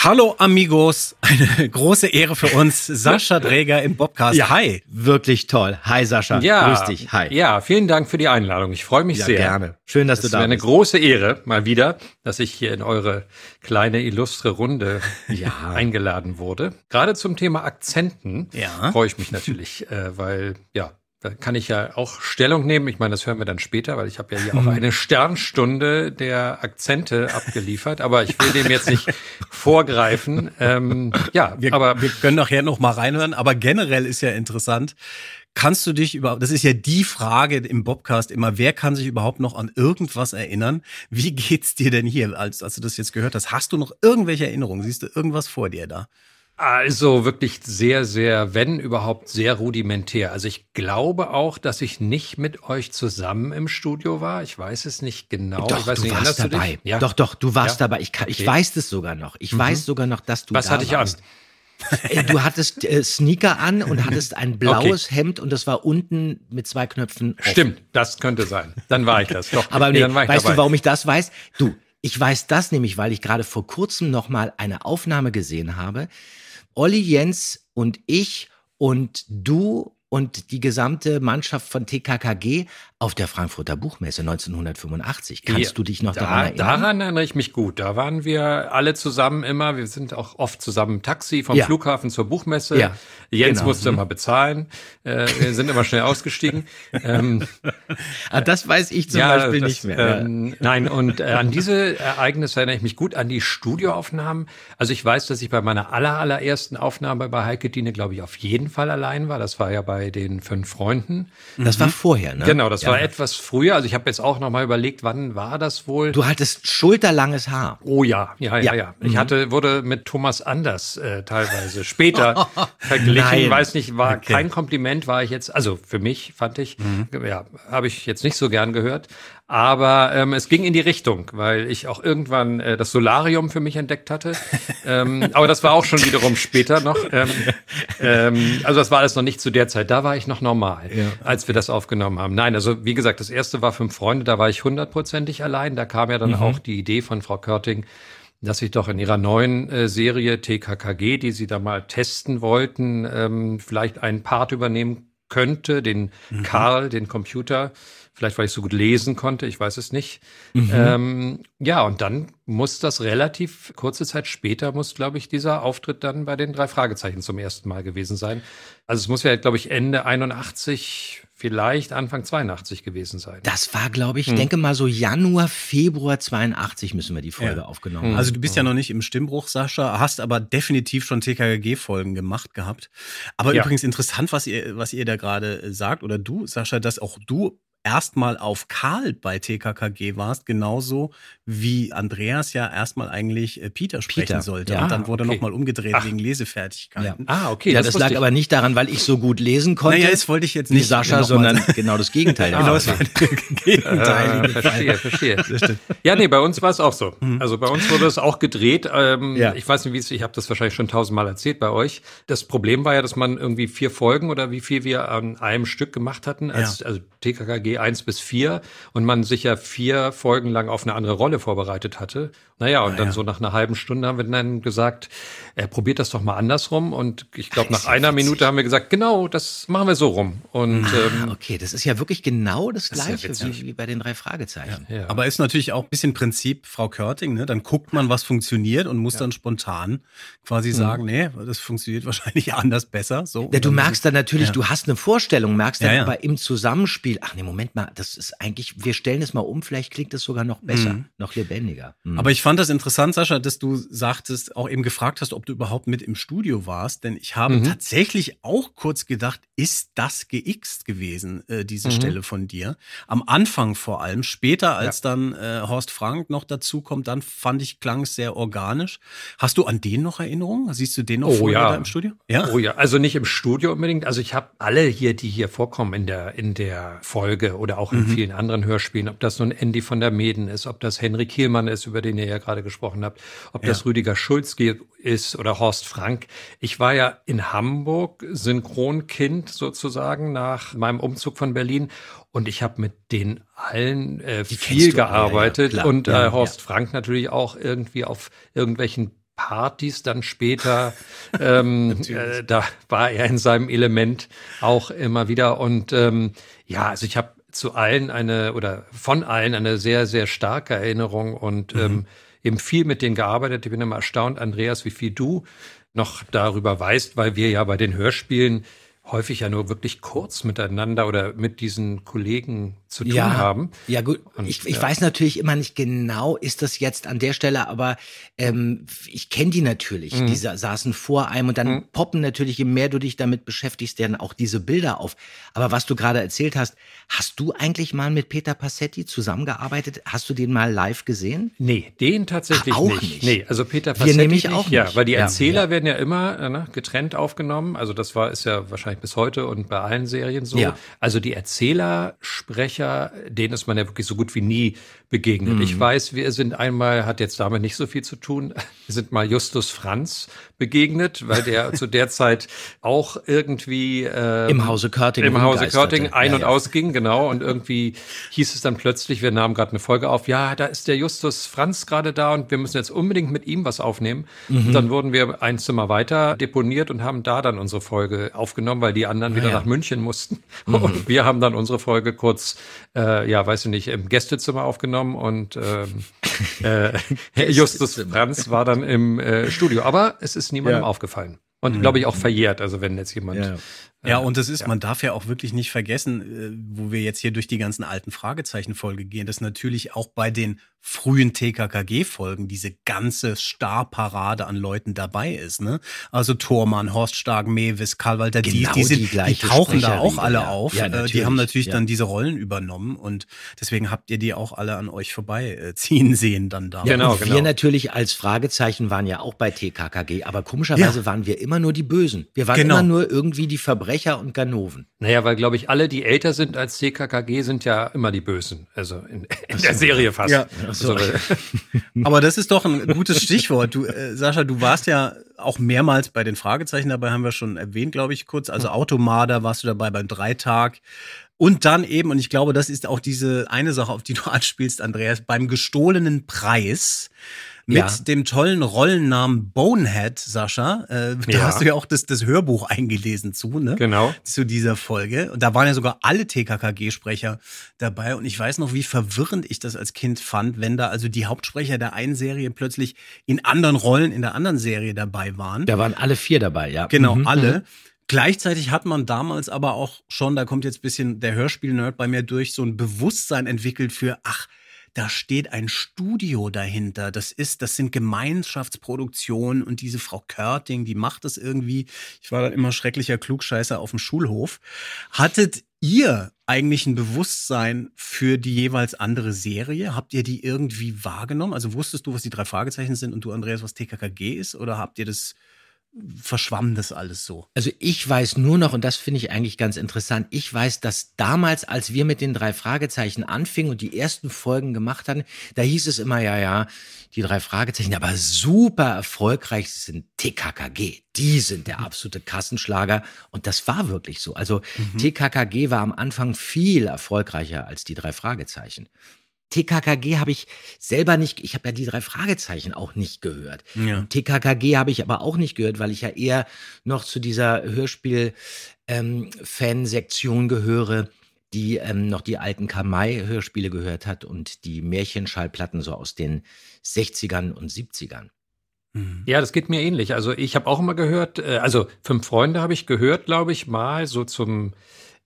Hallo Amigos, eine große Ehre für uns, Sascha Dräger im Podcast. Hi. Wirklich toll. Hi Sascha, Ja, grüß dich. Hi. Ja, vielen Dank für die Einladung. Ich freue mich Ja, sehr. gerne. Schön, dass Es du da wäre eine bist. große Ehre, mal wieder, dass ich hier in eure kleine illustre Runde Ja. eingeladen wurde. Gerade zum Thema Akzenten Ja. freue ich mich natürlich, äh, weil ja Da kann ich ja auch Stellung nehmen. Ich meine, das hören wir dann später, weil ich habe ja hier auch eine Sternstunde der Akzente abgeliefert. Aber ich will dem jetzt nicht vorgreifen. Ähm, ja, Wir, aber wir können nachher noch mal reinhören, aber generell ist ja interessant. Kannst du dich überhaupt, das ist ja die Frage im Bobcast immer, wer kann sich überhaupt noch an irgendwas erinnern? Wie geht's dir denn hier, als, als du das jetzt gehört hast? Hast du noch irgendwelche Erinnerungen? Siehst du irgendwas vor dir da? Also wirklich sehr, sehr, wenn überhaupt, sehr rudimentär. Also ich glaube auch, dass ich nicht mit euch zusammen im Studio war. Ich weiß es nicht genau. Doch, ich weiß du nicht, warst dabei. Ja. Doch, doch, du warst Ja? dabei. Ich, kann, ich Okay. weiß das sogar noch. Ich weiß sogar noch, dass du Was da hatte ich an? warst. Äh, Du hattest äh, Sneaker an und hattest ein blaues Hemd und das war unten mit zwei Knöpfen. offen. Stimmt, das könnte sein. Dann war ich das. Doch. Aber nee, dann war ich weißt dabei. du, warum ich das weiß? Du, ich weiß das nämlich, weil ich gerade vor kurzem noch mal eine Aufnahme gesehen habe. Olli Jens und ich und du und die gesamte Mannschaft von TKKG auf der Frankfurter Buchmesse 1985. Kannst Ja, du dich noch da, daran erinnern? Daran erinnere ich mich gut. Da waren wir alle zusammen immer. Wir sind auch oft zusammen im Taxi vom Ja. Flughafen zur Buchmesse. Ja, Jens genau. musste immer bezahlen. Äh, wir sind immer schnell ausgestiegen. ähm, Ah, das weiß ich zum Beispiel das, nicht mehr. Ähm, nein, und äh, an diese Ereignisse erinnere ich mich gut, an die Studioaufnahmen. Also ich weiß, dass ich bei meiner aller, allerersten Aufnahme bei Heike Diene, glaube ich, auf jeden Fall allein war. Das war ja bei den fünf Freunden. Das war vorher, ne? Genau, das Ja. War etwas früher. Also ich habe jetzt auch noch mal überlegt, wann war das wohl? Du hattest schulterlanges Haar. Oh ja, ja, ja, Ja. ja. Ich Mhm. hatte, wurde mit Thomas Anders äh, teilweise später verglichen. Nein. Weiß nicht, war Okay. kein Kompliment, war ich jetzt, also für mich fand ich, Mhm. ja, habe ich jetzt nicht so gern gehört. Aber ähm, es ging in die Richtung, weil ich auch irgendwann äh, das Solarium für mich entdeckt hatte. ähm, aber das war auch schon wiederum später noch. Ähm, ähm, also das war alles noch nicht zu der Zeit. Da war ich noch normal, als wir das aufgenommen haben. Nein, also wie gesagt, das erste war fünf Freunde, da war ich hundertprozentig allein. Da kam ja dann Mhm. auch die Idee von Frau Körting, dass ich doch in ihrer neuen äh, Serie TKKG, die sie da mal testen wollten, ähm, vielleicht einen Part übernehmen könnte, den Mhm. Karl, den Computer. Vielleicht, weil ich so gut lesen konnte, ich weiß es nicht. Mhm. Ähm, ja, und dann muss das relativ kurze Zeit später, muss, glaube ich, dieser Auftritt dann bei den drei Fragezeichen zum ersten Mal gewesen sein. Also es muss ja, glaube ich, Ende 81, vielleicht Anfang 82 gewesen sein. Das war, glaube ich, Hm. denke mal so Januar, Februar 82 müssen wir die Folge Ja. aufgenommen haben. Also du bist ja noch nicht im Stimmbruch, Sascha, hast aber definitiv schon TKG-Folgen gemacht gehabt. Aber Ja. übrigens interessant, was ihr, was ihr da gerade sagt, oder du, Sascha, dass auch du erstmal auf Karl bei TKKG warst, genauso wie Andreas ja erstmal eigentlich äh, Peter sprechen Peter, sollte. ja. Und dann wurde okay. nochmal umgedreht Ach. wegen Lesefertigkeiten. Ah, okay. ja, das, wusste lag ich. aber nicht daran, weil ich so gut lesen konnte. Naja, das wollte ich jetzt nicht Sascha, sondern genau das Gegenteil. Genau, der gegenteilige Ah, verstehe, verstehe. Ja, nee, bei uns war es auch so. Also bei uns wurde es auch gedreht. Ähm, Ja. Ich weiß nicht, wie es, ich habe das wahrscheinlich schon tausendmal erzählt bei euch. Das Problem war ja, dass man irgendwie vier Folgen oder wie viel wir an einem Stück gemacht hatten, als, also TKKG 1 bis 4 und man sich ja vier Folgen lang auf eine andere Rolle vorbereitet hatte. Naja, und dann so nach einer halben Stunde haben wir dann gesagt, äh, probiert das doch mal andersrum. Und ich glaube, nach einer Minute haben wir gesagt, genau, das machen wir so rum. Und ähm, Ah, okay, das ist ja wirklich genau das ja gleiche witzig. wie, wie bei den drei Fragezeichen. ja. Aber ist natürlich auch ein bisschen Prinzip Frau Körting, ne? Dann guckt man, was funktioniert und muss dann spontan quasi Mhm. sagen, nee, das funktioniert wahrscheinlich anders besser. So. Ja, du merkst dann natürlich, Ja. du hast eine Vorstellung, merkst dann Ja, ja. aber im Zusammenspiel, ach nee, Moment mal, das ist eigentlich, wir stellen es mal um, vielleicht klingt es sogar noch besser, Mhm. noch lebendiger. Mhm. Aber ich fand das interessant, Sascha, dass du sagtest, auch eben gefragt hast, ob du überhaupt mit im Studio warst. Denn ich habe Mhm. tatsächlich auch kurz gedacht, ist das geixt gewesen, äh, diese Mhm. Stelle von dir? Am Anfang vor allem. Später, als dann äh, Horst Frank noch dazukommt, dann fand ich, klang es sehr organisch. Hast du an den noch Erinnerungen? Siehst du den noch Oh vor dir ja. da im Studio? Ja. Oh ja, also nicht im Studio unbedingt. Also ich habe alle hier, die hier vorkommen in der in der Folge oder auch in Mhm. vielen anderen Hörspielen, ob das nun Andy von der Meden ist, ob das Henry Kielmann ist, über den ihr ja gerade gesprochen habt, ob Ja. das Rüdiger Schulzke ist oder Horst Frank. Ich war ja in Hamburg Synchronkind sozusagen nach meinem Umzug von Berlin und ich habe mit den allen äh, kennst viel du alle, ja, gearbeitet und Ja, äh, Horst Frank natürlich auch irgendwie auf irgendwelchen Partys dann später. ähm, äh, da war er in seinem Element auch immer wieder. Und ähm, ja, also ich habe zu allen eine oder von allen eine sehr, sehr starke Erinnerung und ähm, eben viel mit denen gearbeitet. Ich bin immer erstaunt, Andreas, wie viel du noch darüber weißt, weil wir ja bei den Hörspielen häufig ja nur wirklich kurz miteinander oder mit diesen Kollegen zu tun ja, haben. Ja gut, Und, ich, ich ja. weiß natürlich immer nicht genau, ist das jetzt an der Stelle, aber ähm, ich kenne die natürlich. Mhm. Die sa- saßen vor einem und dann Mhm. poppen natürlich, je mehr du dich damit beschäftigst, dann auch diese Bilder auf. Aber was du gerade erzählt hast, hast du eigentlich mal mit Peter Passetti zusammengearbeitet? Hast du den mal live gesehen? Nee, den tatsächlich Ach, auch nicht. nicht. Nee, also Peter Wir Passetti nämlich nicht. auch Ja, nicht. weil die Ja, Erzähler ja. werden ja immer äh, ne, getrennt aufgenommen. Also das war ist ja wahrscheinlich bis heute und bei allen Serien so. Ja. Also die Erzählersprecher, denen ist man ja wirklich so gut wie nie begegnet. Mhm. Ich weiß, wir sind einmal, hat jetzt damit nicht so viel zu tun, wir sind mal Justus Franz begegnet, weil der zu der Zeit auch irgendwie ähm, Im Hause Körting im Hause. Körting ein- Ja, und ja. ausging, genau. Und irgendwie hieß es dann plötzlich, wir nahmen gerade eine Folge auf, ja, da ist der Justus Franz gerade da und wir müssen jetzt unbedingt mit ihm was aufnehmen. Mhm. Und dann wurden wir ein Zimmer weiter deponiert und haben da dann unsere Folge aufgenommen, weil die anderen wieder ja. nach München mussten. Mhm. Und wir haben dann unsere Folge kurz, äh, ja, weiß ich nicht, im Gästezimmer aufgenommen und ähm, äh, Justus Franz war dann im äh, Studio. Aber es ist niemandem Ja. aufgefallen. Und glaube ich auch verjährt, also wenn jetzt jemand Ja. Ja, und das ist, man darf ja auch wirklich nicht vergessen, äh, wo wir jetzt hier durch die ganzen alten Fragezeichen-Folge gehen, dass natürlich auch bei den frühen TKKG-Folgen diese ganze Starparade an Leuten dabei ist. Ne? Also Thormann, Horst Stark, Mewis, Karl-Walter Dies, Genau die, sind, die die, tauchen da auch alle ja. auf. Ja, Äh, die haben natürlich ja. dann diese Rollen übernommen und deswegen habt ihr die auch alle an euch vorbeiziehen sehen dann da. Ja, Genau, genau. Wir natürlich als Fragezeichen waren ja auch bei TKKG, aber komischerweise Ja. waren wir immer nur die Bösen. Wir waren Genau. immer nur irgendwie die Verbrecher und Ganoven. Naja, weil, glaube ich, alle, die älter sind als CKKG, sind ja immer die Bösen. Also in, in der Serie fast. Ja. Also, Aber das ist doch ein gutes Stichwort. Du, äh, Sascha, du warst ja auch mehrmals bei den Fragezeichen dabei, haben wir schon erwähnt, glaube ich, kurz. Also Automarder warst du dabei beim Dreitag. Und dann eben, und ich glaube, das ist auch diese eine Sache, auf die du anspielst, Andreas, beim gestohlenen Preis mit Ja. dem tollen Rollennamen Bonehead, Sascha. Äh, da Ja. hast du ja auch das, das Hörbuch eingelesen zu, ne? Genau. Zu dieser Folge. Und da waren ja sogar alle TKKG-Sprecher dabei. Und ich weiß noch, wie verwirrend ich das als Kind fand, wenn da also die Hauptsprecher der einen Serie plötzlich in anderen Rollen in der anderen Serie dabei waren. Da waren alle vier dabei, ja. Genau, Mhm. alle. Gleichzeitig hat man damals aber auch schon, da kommt jetzt ein bisschen der Hörspiel-Nerd bei mir durch, so ein Bewusstsein entwickelt für, ach, da steht ein Studio dahinter. Das ist, das sind Gemeinschaftsproduktionen und diese Frau Körting, die macht das irgendwie. Ich war dann immer schrecklicher Klugscheißer auf dem Schulhof. Hattet ihr eigentlich ein Bewusstsein für die jeweils andere Serie? Habt ihr die irgendwie wahrgenommen? Also wusstest du, was die drei Fragezeichen sind und du, Andreas, was TKKG ist? Oder habt ihr das verschwamm das alles so? Also ich weiß nur noch, und das finde ich eigentlich ganz interessant, ich weiß, dass damals, als wir mit den drei Fragezeichen anfingen und die ersten Folgen gemacht hatten, da hieß es immer, ja, ja, die drei Fragezeichen, aber super erfolgreich sind TKKG. Die sind der absolute Kassenschlager. Und das war wirklich so. Also TKKG war am Anfang viel erfolgreicher als die drei Fragezeichen. TKKG habe ich selber nicht, ich habe ja die drei Fragezeichen auch nicht gehört. Ja. TKKG habe ich aber auch nicht gehört, weil ich ja eher noch zu dieser Hörspiel-Fansektion gehöre, die ähm, noch die alten Kamai-Hörspiele gehört hat und die Märchenschallplatten so aus den 60ern und 70ern. Ja, das geht mir ähnlich. Also ich habe auch immer gehört, äh, also Fünf Freunde habe ich gehört, glaube ich, mal so zum,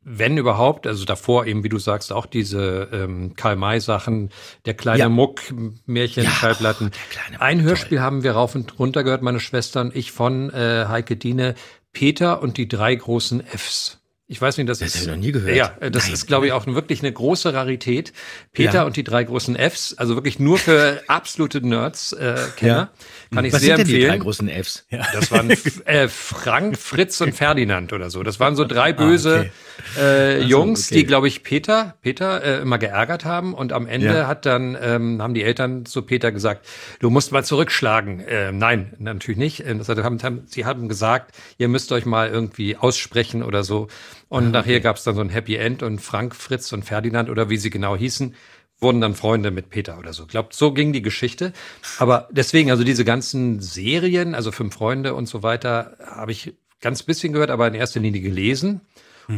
wenn überhaupt, also davor eben, wie du sagst, auch diese ähm, Karl-May-Sachen, der kleine Ja. Muck, Märchen, Ja, Schallplatten. oh, Ein Hörspiel haben wir rauf und runter gehört, meine Schwester und ich, von äh, Heike Diene, Peter und die drei großen Fs. Ich weiß nicht, das, Das ist. ich noch nie gehört. Ja, äh, das Nein. ist, glaube ich, auch wirklich eine große Rarität. Peter Ja. und die drei großen Fs, also wirklich nur für absolute Nerds, äh, Kenner. Kann ich Was sehr sind denn die empfehlen. drei großen Fs? Das waren äh, Frank, Fritz und Ferdinand oder so. Das waren so drei böse äh, Jungs, okay. die, glaube ich, Peter, Peter äh, immer geärgert haben. Und am Ende Ja. hat dann ähm, haben die Eltern zu Peter gesagt: Du musst mal zurückschlagen. Äh, nein, natürlich nicht. Äh, Das haben, haben, sie haben gesagt, ihr müsst euch mal irgendwie aussprechen oder so. Und nachher gab es dann so ein Happy End und Frank, Fritz und Ferdinand oder wie sie genau hießen, wurden dann Freunde mit Peter oder so. Ich glaube, so ging die Geschichte. Aber deswegen, also diese ganzen Serien, also Fünf Freunde und so weiter, habe ich ganz bisschen gehört, aber in erster Linie gelesen.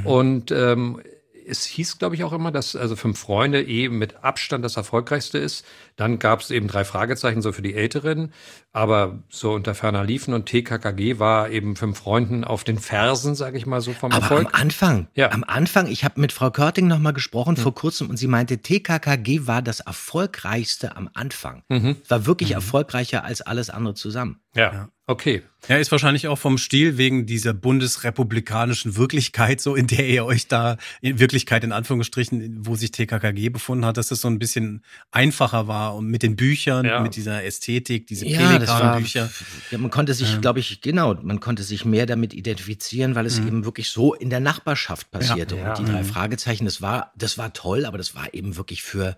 Und ähm, es hieß, glaube ich, auch immer, dass also fünf Freunde eben mit Abstand das erfolgreichste ist. Dann gab es eben drei Fragezeichen so für die Älteren, aber so unter ferner Liefen und TKKG war eben fünf Freunden auf den Fersen, sage ich mal so vom Aber Erfolg. am Anfang, Ja. am Anfang, ich habe mit Frau Körting noch mal gesprochen vor kurzem und sie meinte, TKKG war das erfolgreichste am Anfang. Mhm. War wirklich erfolgreicher als alles andere zusammen. Ja, okay. Ja, ist wahrscheinlich auch vom Stil wegen dieser bundesrepublikanischen Wirklichkeit, so in der ihr euch da in Wirklichkeit in Anführungsstrichen, wo sich TKKG befunden hat, dass es so ein bisschen einfacher war und mit den Büchern, Ja. mit dieser Ästhetik, diese Ja, das war, Pelikan-Bücher. ja, man konnte sich, glaube ich, genau, man konnte sich mehr damit identifizieren, weil es eben wirklich so in der Nachbarschaft passierte. Ja. Und die drei Fragezeichen, das war, das war toll, aber das war eben wirklich für,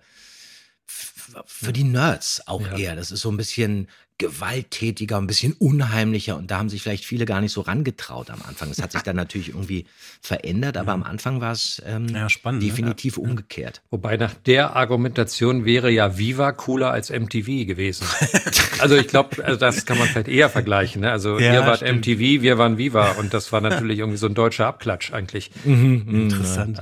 für die Nerds auch Ja. eher. Das ist so ein bisschen gewalttätiger, ein bisschen unheimlicher und da haben sich vielleicht viele gar nicht so rangetraut am Anfang. Es hat sich dann natürlich irgendwie verändert, aber am Anfang war es ähm, Ja, spannend, ne? definitiv umgekehrt. Wobei nach der Argumentation wäre ja Viva cooler als MTV gewesen. also ich glaube, also das kann man vielleicht eher vergleichen. Ne? Also Ja, ihr wart stimmt. MTV, wir waren Viva und das war natürlich irgendwie so ein deutscher Abklatsch eigentlich. Interessant.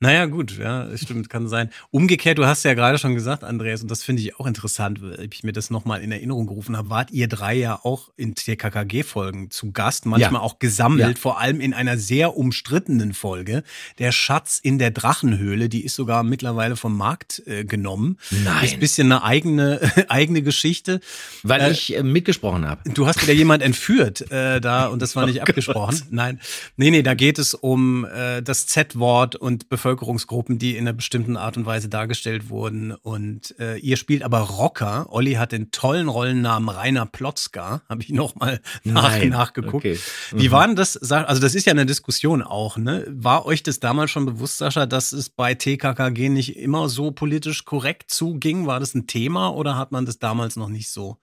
Naja, gut, ja, das stimmt, kann sein. Umgekehrt, du hast ja gerade schon gesagt, Andreas, und das finde ich auch interessant, weil ich mir das nochmal in Erinnerung gerufen habe, wart ihr drei ja auch in TKKG-Folgen zu Gast, manchmal Ja. auch gesammelt, Ja. vor allem in einer sehr umstrittenen Folge. Der Schatz in der Drachenhöhle, die ist sogar mittlerweile vom Markt äh, genommen. Nein. Ist ein bisschen eine eigene, eigene Geschichte. Weil Äh, ich äh, mitgesprochen habe. Du hast wieder jemand entführt äh, da und das war nicht Oh abgesprochen. Nein, nee, nee, da geht es um äh, das Z-Wort und Bevölkerungsgruppen, die in einer bestimmten Art und Weise dargestellt wurden. Und äh, ihr spielt aber Rocker. Olli hat den tollen Rollennamen Rainer Plotzka, habe ich nochmal nach, nachgeguckt. Okay. Wie war denn das? Also das ist ja eine Diskussion auch, ne? War euch das damals schon bewusst, Sascha, dass es bei TKKG nicht immer so politisch korrekt zuging? War das ein Thema oder hat man das damals noch nicht so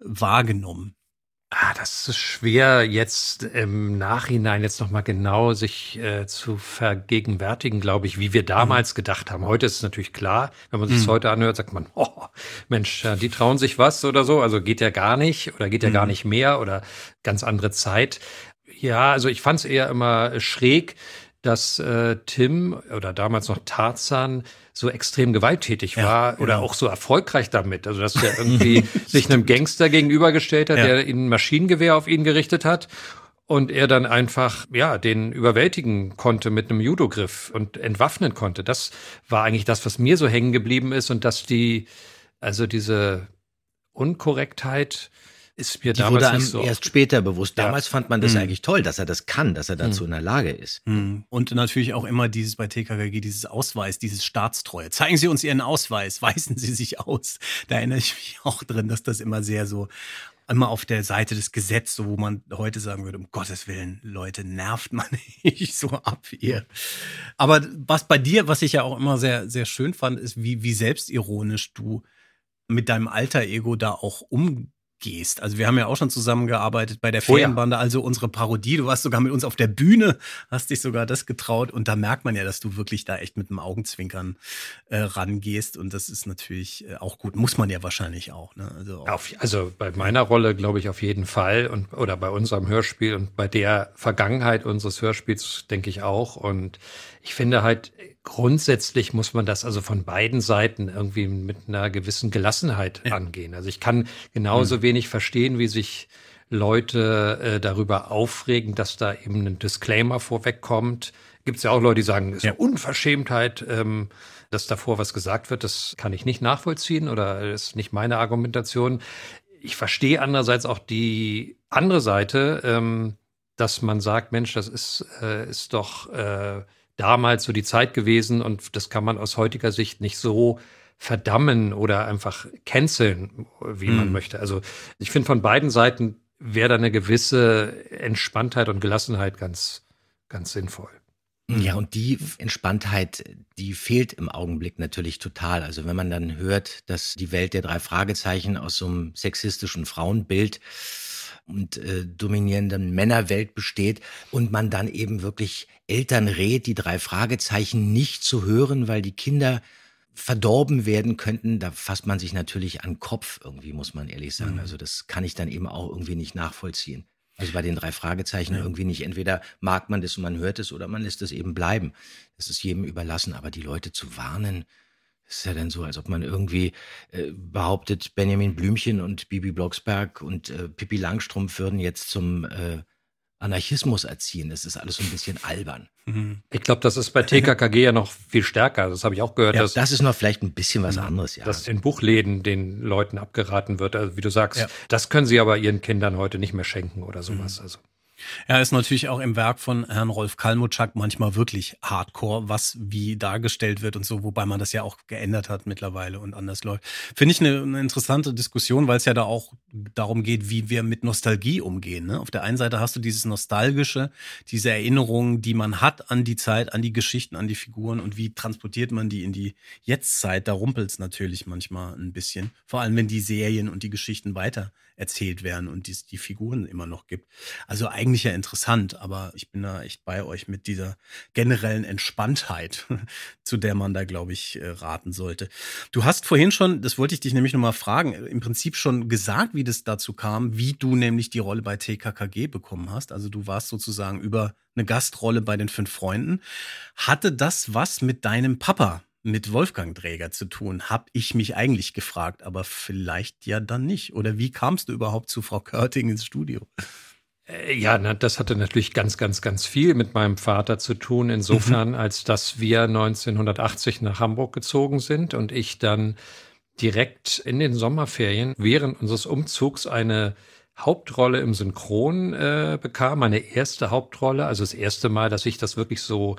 wahrgenommen? Ah, das ist schwer jetzt im Nachhinein jetzt noch mal genau sich äh, zu vergegenwärtigen, glaube ich, wie wir damals gedacht haben. Heute ist es natürlich klar, wenn man sich das heute anhört, sagt man, oh, Mensch, ja, die trauen sich was oder so, also geht ja gar nicht oder geht ja gar nicht mehr oder ganz andere Zeit. Ja, also ich fand es eher immer schräg, dass äh, Tim oder damals noch Tarzan so extrem gewalttätig war oder auch so erfolgreich damit. Also dass er irgendwie sich einem Gangster gegenübergestellt hat, Ja. der ein Maschinengewehr auf ihn gerichtet hat und er dann einfach ja den überwältigen konnte mit einem Judogriff und entwaffnen konnte. Das war eigentlich das, was mir so hängen geblieben ist und dass die also diese Unkorrektheit ist mir Die damals wurde einem so erst später bewusst. Ja. Damals fand man das eigentlich toll, dass er das kann, dass er dazu in der Lage ist. Hm. Und natürlich auch immer dieses bei TKKG, dieses Ausweis, dieses Staatstreue. Zeigen Sie uns Ihren Ausweis, weisen Sie sich aus. Da erinnere ich mich auch drin, dass das immer sehr so, immer auf der Seite des Gesetzes, so wo man heute sagen würde, um Gottes Willen, Leute, nervt man nicht so ab ihr. Aber was bei dir, was ich ja auch immer sehr, sehr schön fand, ist, wie, wie selbstironisch du mit deinem Alter-Ego da auch umgehst. Also wir haben ja auch schon zusammengearbeitet bei der Oh ja. Ferienbande, also unsere Parodie. Du warst sogar mit uns auf der Bühne, hast dich sogar das getraut und da merkt man ja, dass du wirklich da echt mit einem Augenzwinkern äh, rangehst und das ist natürlich äh, auch gut. Muss man ja wahrscheinlich auch. Ne? Also auch, Auf, also bei meiner Rolle glaube ich auf jeden Fall und oder bei unserem Hörspiel und bei der Vergangenheit unseres Hörspiels denke ich auch und ich finde halt grundsätzlich muss man das also von beiden Seiten irgendwie mit einer gewissen Gelassenheit angehen. Also ich kann genauso wenig verstehen, wie sich Leute äh, darüber aufregen, dass da eben ein Disclaimer vorwegkommt. Gibt es ja auch Leute, die sagen, es ist eine Unverschämtheit, ähm, dass davor was gesagt wird. Das kann ich nicht nachvollziehen oder ist nicht meine Argumentation. Ich verstehe andererseits auch die andere Seite, ähm, dass man sagt, Mensch, das ist, äh, ist doch äh, damals so die Zeit gewesen und das kann man aus heutiger Sicht nicht so verdammen oder einfach canceln, wie man möchte. Also ich finde von beiden Seiten wäre da eine gewisse Entspanntheit und Gelassenheit ganz, ganz sinnvoll. Ja, und die Entspanntheit, die fehlt im Augenblick natürlich total. Also wenn man dann hört, dass die Welt der drei Fragezeichen aus so einem sexistischen Frauenbild und äh, dominierenden Männerwelt besteht und man dann eben wirklich Eltern rät, die drei Fragezeichen nicht zu hören, weil die Kinder verdorben werden könnten, da fasst man sich natürlich an den Kopf irgendwie, muss man ehrlich sagen. Also das kann ich dann eben auch irgendwie nicht nachvollziehen. Also bei den drei Fragezeichen irgendwie nicht. Entweder mag man das und man hört es oder man lässt es eben bleiben. Das ist jedem überlassen. Aber die Leute zu warnen, ist ja dann so, als ob man irgendwie äh, behauptet, Benjamin Blümchen und Bibi Blocksberg und äh, Pippi Langstrumpf würden jetzt zum äh, Anarchismus erziehen. Das ist alles so ein bisschen albern. Ich glaube, das ist bei TKKG ja noch viel stärker. Das habe ich auch gehört. Ja, dass, das ist noch vielleicht ein bisschen was anderes, ja. dass in Buchläden den Leuten abgeraten wird. Also wie du sagst, Ja. das können sie aber ihren Kindern heute nicht mehr schenken oder sowas. Also Ja, ist natürlich auch im Werk von Herrn Rolf Kalmutschak manchmal wirklich hardcore, was wie dargestellt wird und so, wobei man das ja auch geändert hat mittlerweile und anders läuft. Finde ich eine, eine interessante Diskussion, weil es ja da auch darum geht, wie wir mit Nostalgie umgehen. Ne? Auf der einen Seite hast du dieses Nostalgische, diese Erinnerungen, die man hat an die Zeit, an die Geschichten, an die Figuren und wie transportiert man die in die Jetztzeit. Da rumpelt es natürlich manchmal ein bisschen. Vor allem, wenn die Serien und die Geschichten weiter erzählt werden und es die Figuren immer noch gibt. Also eigentlich ja interessant, aber ich bin da echt bei euch mit dieser generellen Entspanntheit, zu der man da, glaube ich, äh, raten sollte. Du hast vorhin schon, das wollte ich dich nämlich nochmal fragen, im Prinzip schon gesagt, wie das dazu kam, wie du nämlich die Rolle bei TKKG bekommen hast. Also du warst sozusagen über eine Gastrolle bei den fünf Freunden. Hatte das was mit deinem Papa mit Wolfgang Träger zu tun, hab ich mich eigentlich gefragt, aber vielleicht ja dann nicht. Oder wie kamst du überhaupt zu Frau Körting ins Studio? Äh, Ja, na, das hatte natürlich ganz, ganz, ganz viel mit meinem Vater zu tun, insofern, als dass wir 1980 nach Hamburg gezogen sind und ich dann direkt in den Sommerferien während unseres Umzugs eine Hauptrolle im Synchron äh, bekam, meine erste Hauptrolle, also das erste Mal, dass ich das wirklich so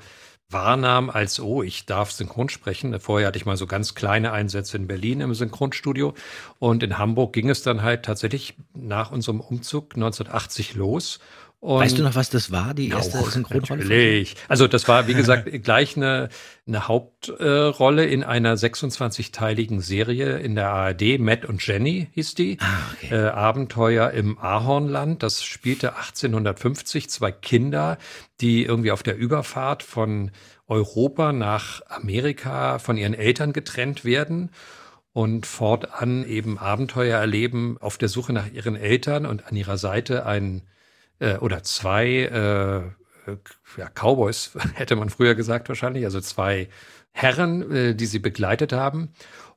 wahrnahm als, oh, ich darf synchron sprechen. Vorher hatte ich mal so ganz kleine Einsätze in Berlin im Synchronstudio und in Hamburg ging es dann halt tatsächlich nach unserem Umzug 1980 los. Und weißt du noch, was das war, die erste auch, Synchronrolle? Natürlich. Also das war, wie gesagt, gleich eine, eine Hauptrolle in einer 26-teiligen Serie in der ARD. Matt und Jenny hieß die. Ah, okay. äh, Abenteuer im Ahornland. Das spielte 1850. Zwei Kinder, die irgendwie auf der Überfahrt von Europa nach Amerika von ihren Eltern getrennt werden und fortan eben Abenteuer erleben auf der Suche nach ihren Eltern und an ihrer Seite ein äh, oder zwei äh, äh, ja, Cowboys, hätte man früher gesagt wahrscheinlich, also zwei Herren, äh, die sie begleitet haben.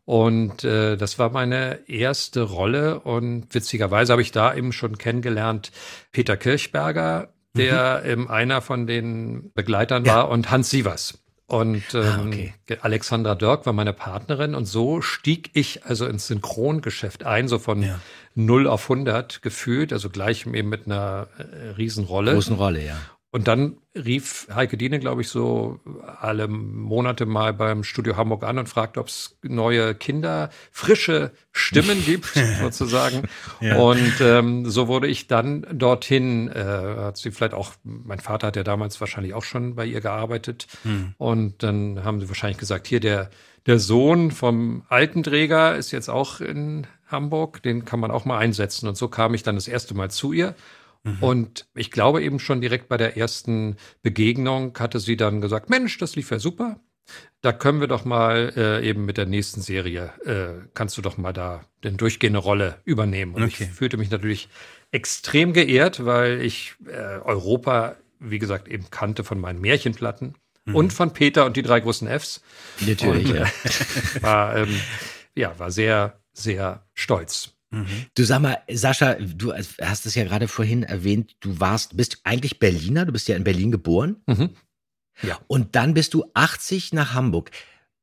Und äh, das war meine erste Rolle. Und witzigerweise habe ich da eben schon kennengelernt Peter Kirchberger, der eben einer von den Begleitern Ja. war, und Hans Sievers. Und ähm, Ah, okay. Alexandra Dirk war meine Partnerin und so stieg ich also ins Synchrongeschäft ein, so von Ja. 0 auf 100 gefühlt, also gleich eben mit einer äh, Riesenrolle. Großen Rolle, ja. Und dann rief Heike Diene, glaube ich, so alle Monate mal beim Studio Hamburg an und fragte, ob es neue Kinder, frische Stimmen gibt, sozusagen. Ja. Und ähm, so wurde ich dann dorthin, äh, hat sie vielleicht auch, mein Vater hat ja damals wahrscheinlich auch schon bei ihr gearbeitet. Und dann haben sie wahrscheinlich gesagt, hier der, der Sohn vom alten Träger ist jetzt auch in Hamburg, den kann man auch mal einsetzen. Und so kam ich dann das erste Mal zu ihr. Und ich glaube eben schon direkt bei der ersten Begegnung hatte sie dann gesagt, Mensch, das lief ja super. Da können wir doch mal äh, eben mit der nächsten Serie, äh, kannst du doch mal da den durchgehende Rolle übernehmen. Und Okay. ich fühlte mich natürlich extrem geehrt, weil ich äh, Europa, wie gesagt, eben kannte von meinen Märchenplatten und von Peter und die drei großen Fs. Natürlich, Und, ja. äh, war, ähm, ja, war sehr, sehr stolz. Du sag mal, Sascha, du hast es ja gerade vorhin erwähnt, du warst, bist eigentlich Berliner, du bist ja in Berlin geboren. Mhm. Ja. Und dann bist du 80 nach Hamburg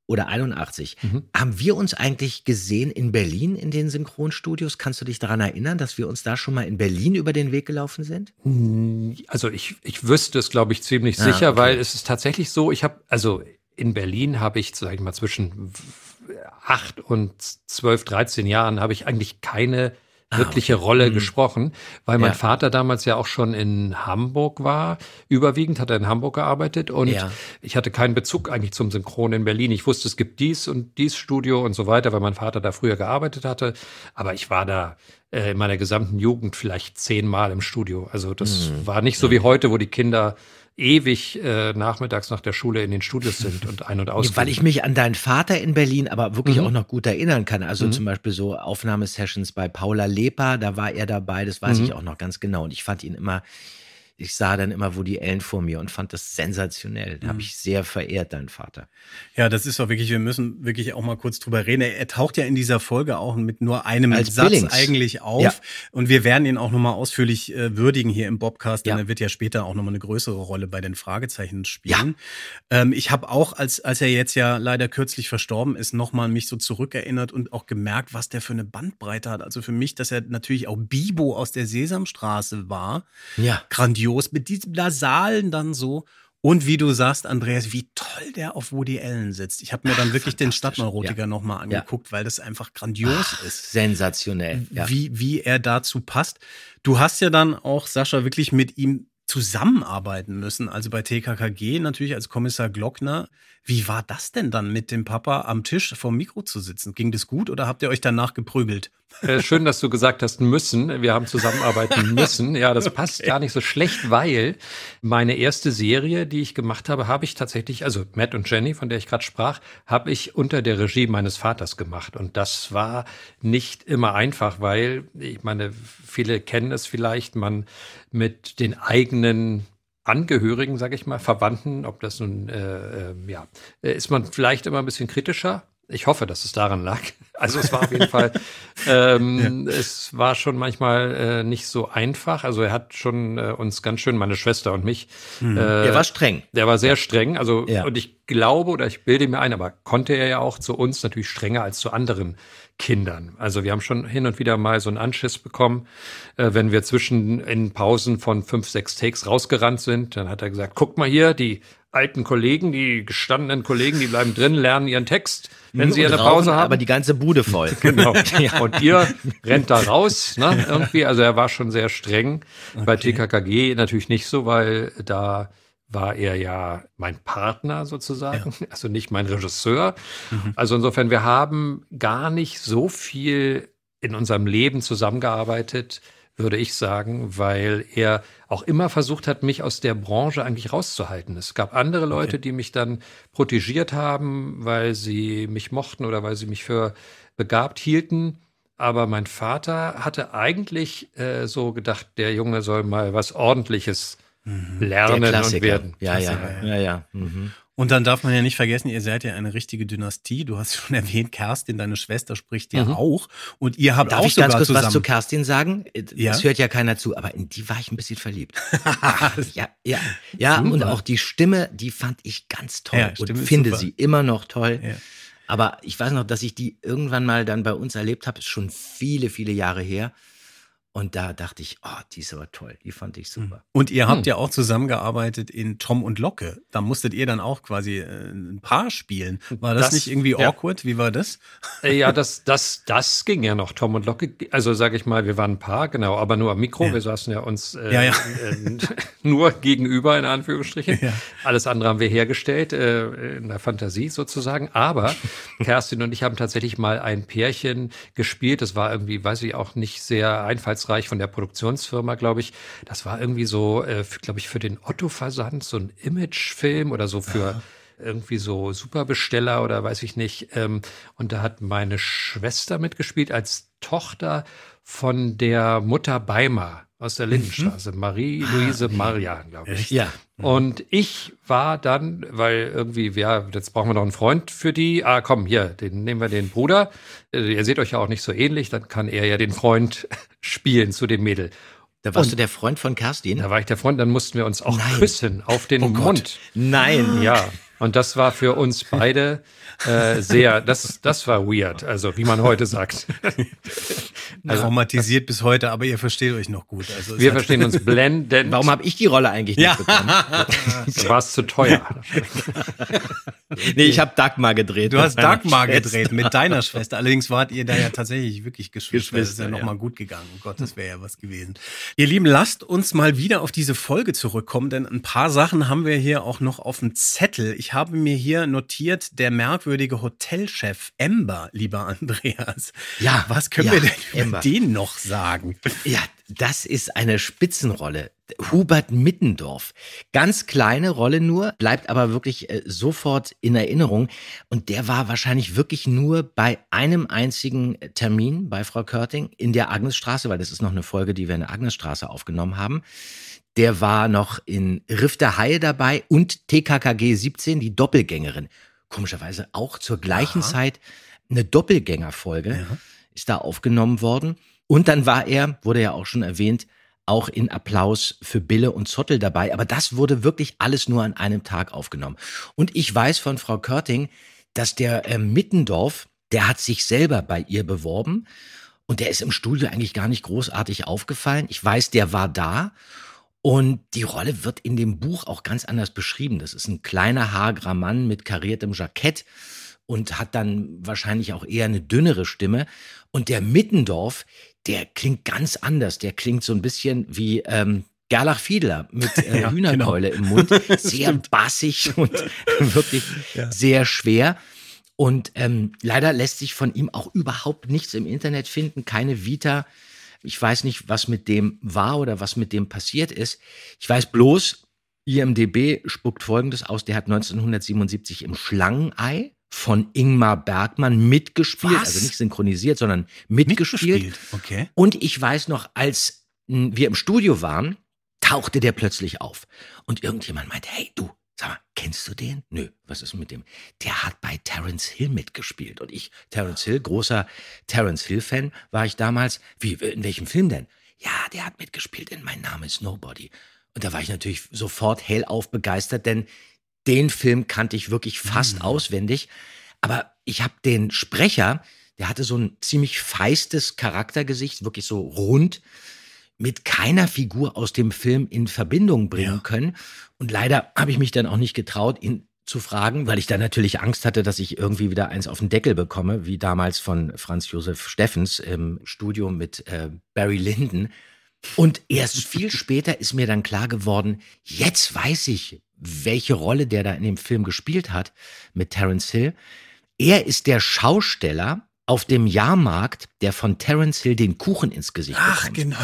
oder 81. Mhm. Haben wir uns eigentlich gesehen in Berlin in den Synchronstudios? Kannst du dich daran erinnern, dass wir uns da schon mal in Berlin über den Weg gelaufen sind? Also ich, ich wüsste es, glaube ich, ziemlich Ah, sicher, okay. weil es ist tatsächlich so, ich habe, also in Berlin habe ich, sag ich mal, zwischen acht und zwölf, dreizehn Jahren habe ich eigentlich keine wirkliche Rolle gesprochen, weil mein Mhm. Ja. Vater damals ja auch schon in Hamburg war. Überwiegend hat er in Hamburg gearbeitet und Ja. ich hatte keinen Bezug eigentlich zum Synchron in Berlin. Ich wusste, es gibt dies und dies Studio und so weiter, weil mein Vater da früher gearbeitet hatte. Aber ich war da äh, in meiner gesamten Jugend vielleicht zehnmal im Studio. Also das Mhm. war nicht so wie heute, wo die Kinder ewig äh, nachmittags nach der Schule in den Studios sind und ein- und aus. Weil ich mich an deinen Vater in Berlin aber wirklich Mhm. auch noch gut erinnern kann. Also Mhm. zum Beispiel so Aufnahmesessions bei Paula Lepa, da war er dabei, das weiß Mhm. ich auch noch ganz genau. Und ich fand ihn immer, ich sah dann immer Woody Allen vor mir und fand das sensationell. Da habe Mhm. ich sehr verehrt, deinen Vater. Ja, das ist doch wirklich, wir müssen wirklich auch mal kurz drüber reden. Er taucht ja in dieser Folge auch mit nur einem Als Satz Billings. eigentlich auf. Ja. Und wir werden ihn auch nochmal ausführlich äh, würdigen hier im Bobcast, denn Ja. er wird ja später auch nochmal eine größere Rolle bei den Fragezeichen spielen. Ähm, ich habe auch, als, als er jetzt ja leider kürzlich verstorben ist, nochmal mich so zurückerinnert und auch gemerkt, was der für eine Bandbreite hat. Also für mich, dass er natürlich auch Bibo aus der Sesamstraße war. Ja. Grandios, mit diesem Nasalen dann so. Und wie du sagst, Andreas, wie toll der auf Woody Allen sitzt. Ich habe mir dann wirklich den Stadtneurotiker Ja. nochmal Ja. angeguckt, weil das einfach grandios ist. Sensationell. Ja. Wie, wie er dazu passt. Du hast ja dann auch, Sascha, wirklich mit ihm zusammenarbeiten müssen. Also bei TKKG natürlich als Kommissar Glockner. Wie war das denn dann mit dem Papa am Tisch vorm Mikro zu sitzen? Ging das gut oder habt ihr euch danach geprügelt? Äh, schön, dass du gesagt hast, müssen. Wir haben zusammenarbeiten müssen. Ja, das passt gar nicht so schlecht, weil meine erste Serie, die ich gemacht habe, habe ich tatsächlich, also Matt und Jenny, von der ich gerade sprach, habe ich unter der Regie meines Vaters gemacht. Und das war nicht immer einfach, weil, ich meine, viele kennen es vielleicht, man mit den eigenen Angehörigen, sage ich mal, Verwandten, ob das nun, äh, äh, ja, äh, ist man vielleicht immer ein bisschen kritischer. Ich hoffe, dass es daran lag. Also es war auf jeden Fall, ähm, es war schon manchmal äh, nicht so einfach. Also er hat schon äh, uns ganz schön, meine Schwester und mich. Mhm. Äh, Er war streng. Der war sehr streng. Also Ja. und ich glaube oder ich bilde mir ein, aber konnte er ja auch zu uns natürlich strenger als zu anderen Kindern. Also wir haben schon hin und wieder mal so einen Anschiss bekommen, äh, wenn wir zwischen in Pausen von fünf, sechs Takes rausgerannt sind. Dann hat er gesagt, guck mal hier, die alten Kollegen, die gestandenen Kollegen, die bleiben drin, lernen ihren Text, wenn sie Und eine rauchen Pause haben. Aber die ganze Bude voll. Genau. Und ihr rennt da raus, ne? Irgendwie. Also er war schon sehr streng. Bei TKKG natürlich nicht so, weil da war er ja mein Partner sozusagen, also nicht mein Regisseur. Also insofern, wir haben gar nicht so viel in unserem Leben zusammengearbeitet, würde ich sagen, weil er auch immer versucht hat, mich aus der Branche eigentlich rauszuhalten. Es gab andere Leute, die mich dann protegiert haben, weil sie mich mochten oder weil sie mich für begabt hielten. Aber mein Vater hatte eigentlich äh, so gedacht, der Junge soll mal was Ordentliches lernen Der und werden. Ja, ja, Klassiker, ja, ja. Mhm. Und dann darf man ja nicht vergessen, ihr seid ja eine richtige Dynastie. Du hast schon erwähnt, Kerstin, deine Schwester, spricht ja Mhm. auch. Und ihr habt Darf auch ich ganz kurz zusammen. was zu Kerstin sagen? Äh, Das Ja? hört ja keiner zu, aber in die war ich ein bisschen verliebt. ja, ja, ja. Und auch die Stimme, die fand ich ganz toll Ja, und finde super. sie immer noch toll. Ja. Aber ich weiß noch, dass ich die irgendwann mal dann bei uns erlebt habe, ist schon viele, viele Jahre her. Und da dachte ich, oh, die ist aber toll, die fand ich super. Und ihr habt Hm. ja auch zusammengearbeitet in Tom und Locke. Da musstet ihr dann auch quasi äh, ein Paar spielen. War das, Das- nicht irgendwie ja. awkward? Wie war das? Äh, Ja, das, das, das ging ja noch, Tom und Locke. Also sage ich mal, wir waren ein Paar, genau, aber nur am Mikro. Ja. Wir saßen ja uns äh, Ja, ja. Äh, nur gegenüber, in Anführungsstrichen. Ja. Alles andere haben wir hergestellt, äh, in der Fantasie sozusagen. Aber Kerstin und ich haben tatsächlich mal ein Pärchen gespielt. Das war irgendwie, weiß ich auch nicht, sehr einfallsreich von der Produktionsfirma, glaube ich. Das war irgendwie so, äh, glaube ich, für den Otto-Versand, so ein Imagefilm oder so für irgendwie so Superbesteller oder weiß ich nicht. Ähm, und da hat meine Schwester mitgespielt als Tochter von der Mutter Beimer aus der Lindenstraße, Marie-Louise Marian, glaube ich. Ja. Und ich war dann, weil irgendwie, ja, jetzt brauchen wir noch einen Freund für die. Ah, komm, hier, den nehmen wir den Bruder. Äh, Ihr seht euch ja auch nicht so ähnlich, dann kann er ja den Freund spielen zu dem Mädel. Da warst Und- du der Freund von Kerstin? Da war ich der Freund, dann mussten wir uns auch Nein. küssen auf den Oh. Mund. Nein. Ja, und das war für uns beide äh, sehr, das, das war weird, also wie man heute sagt. Also, Traumatisiert bis heute, aber ihr versteht euch noch gut. Also wir verstehen uns blendend. Warum habe ich die Rolle eigentlich nicht Ja. bekommen? Du warst zu teuer. Nee, ich habe Dagmar gedreht. Du hast Dagmar Schwester. gedreht mit deiner Schwester. Allerdings wart ihr da ja tatsächlich wirklich Geschwister. Das ist ja nochmal ja. gut gegangen. Oh Gott, das wäre ja was gewesen. Ihr Lieben, lasst uns mal wieder auf diese Folge zurückkommen, denn ein paar Sachen haben wir hier auch noch auf dem Zettel. Ich habe mir hier notiert, der merkwürdige Hotelchef Ember, lieber Andreas. Ja, Was können ja, wir denn über Ember. den noch sagen? Ja, Das ist eine Spitzenrolle. Hubert Mittendorf. Ganz kleine Rolle nur, bleibt aber wirklich äh, sofort in Erinnerung. Und der war wahrscheinlich wirklich nur bei einem einzigen Termin bei Frau Körting in der Agnesstraße, weil das ist noch eine Folge, die wir in der Agnesstraße aufgenommen haben. Der war noch in Riff der Haie dabei und TKKG 17, die Doppelgängerin. Komischerweise auch zur gleichen Aha. Zeit eine Doppelgängerfolge ist da aufgenommen worden. Und dann war er, wurde ja auch schon erwähnt, auch in Applaus für Bille und Zottel dabei. Aber das wurde wirklich alles nur an einem Tag aufgenommen. Und ich weiß von Frau Körting, dass der äh, Mittendorf, der hat sich selber bei ihr beworben. Und der ist im Studio eigentlich gar nicht großartig aufgefallen. Ich weiß, der war da. Und die Rolle wird in dem Buch auch ganz anders beschrieben. Das ist ein kleiner, hagerer Mann mit kariertem Jackett und hat dann wahrscheinlich auch eher eine dünnere Stimme. Und der Mittendorf, der klingt ganz anders. Der klingt so ein bisschen wie ähm, Gerlach Fiedler mit äh, Ja, Hühnerkeule genau. im Mund. Sehr bassig und wirklich sehr schwer. Und ähm, leider lässt sich von ihm auch überhaupt nichts im Internet finden, keine Vita. Ich weiß nicht, was mit dem war oder was mit dem passiert ist. Ich weiß bloß, IMDB spuckt Folgendes aus. Der hat 1977 im Schlangenei von Ingmar Bergmann mitgespielt, Was? also nicht synchronisiert, sondern mitgespielt. Mitgespielt, okay. Und ich weiß noch, als mh, wir im Studio waren, tauchte der plötzlich auf. Und irgendjemand meinte, hey, du, sag mal, kennst du den? Nö, was ist mit dem? Der hat bei Terence Hill mitgespielt. Und ich, Terence Hill, großer Terence Hill-Fan, war ich damals. Wie, in welchem Film denn? Ja, der hat mitgespielt in Mein Name ist Nobody. Und da war ich natürlich sofort hellauf begeistert, denn den Film kannte ich wirklich fast auswendig. Aber ich habe den Sprecher, der hatte so ein ziemlich feistes Charaktergesicht, wirklich so rund, mit keiner Figur aus dem Film in Verbindung bringen können. Und leider habe ich mich dann auch nicht getraut, ihn zu fragen, weil ich dann natürlich Angst hatte, dass ich irgendwie wieder eins auf den Deckel bekomme, wie damals von Franz Josef Steffens im Studio mit äh, Barry Lyndon. Und erst viel später ist mir dann klar geworden, jetzt weiß ich, welche Rolle der da in dem Film gespielt hat mit Terence Hill. Er ist der Schausteller auf dem Jahrmarkt, der von Terence Hill den Kuchen ins Gesicht Ach, bekommt. genau.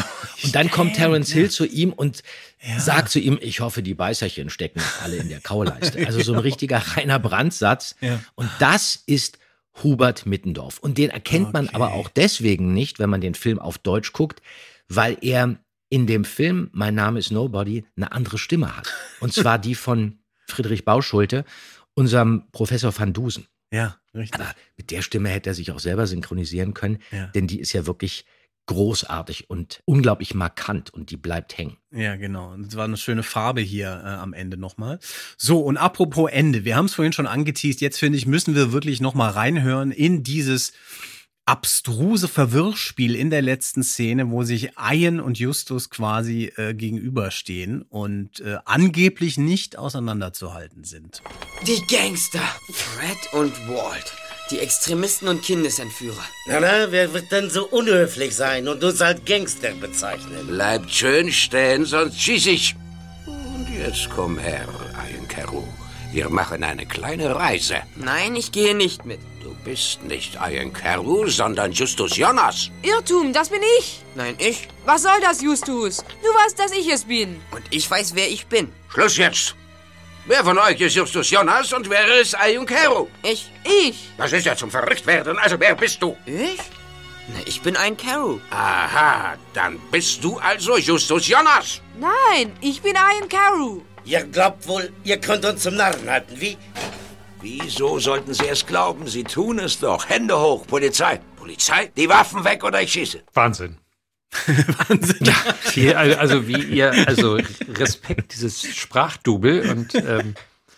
Und dann kommt Terence ja. Hill zu ihm und sagt zu ihm, ich hoffe, die Beißerchen stecken alle in der Kauleiste. Also so ein richtiger reiner Brandsatz. Ja. Und das ist Hubert Mittendorf. Und den erkennt man aber auch deswegen nicht, wenn man den Film auf Deutsch guckt, weil er in dem Film Mein Name ist Nobody eine andere Stimme hat. Und zwar die von Friedrich Bauschulte, unserem Professor van Dusen. Ja, richtig. Aber mit der Stimme hätte er sich auch selber synchronisieren können, Ja. denn die ist ja wirklich großartig und unglaublich markant und die bleibt hängen. Ja, genau. Und es war eine schöne Farbe hier äh, am Ende nochmal. So, und apropos Ende, wir haben es vorhin schon angeteased, jetzt finde ich, müssen wir wirklich nochmal reinhören in dieses abstruse Verwirrspiel in der letzten Szene, wo sich Ian und Justus quasi äh, gegenüberstehen und äh, angeblich nicht auseinanderzuhalten sind. Die Gangster. Fred und Walt. Die Extremisten und Kindesentführer. Na, na, wer wird denn so unhöflich sein und uns als Gangster bezeichnen? Bleibt schön stehen, sonst schieß ich. Und jetzt komm her, Ian Carew. Wir machen eine kleine Reise. Nein, ich gehe nicht mit. Du bist nicht Ian Carew, sondern Justus Jonas. Irrtum, das bin ich. Nein, ich. Was soll das, Justus? Du weißt, dass ich es bin. Und ich weiß, wer ich bin. Schluss jetzt. Wer von euch ist Justus Jonas und wer ist Ian Carew? Ich. Ich. Das ist ja zum Verrücktwerden. Also wer bist du? Ich? Na, ich bin ein Carew. Aha, dann bist du also Justus Jonas. Nein, ich bin Ian Carew. Ihr glaubt wohl, ihr könnt uns zum Narren halten, wie? Wieso sollten Sie es glauben? Sie tun es doch. Hände hoch, Polizei. Polizei? Die Waffen weg oder ich schieße. Wahnsinn. Wahnsinn. Ja, also wie ihr, also Respekt, dieses Sprachdouble und ähm,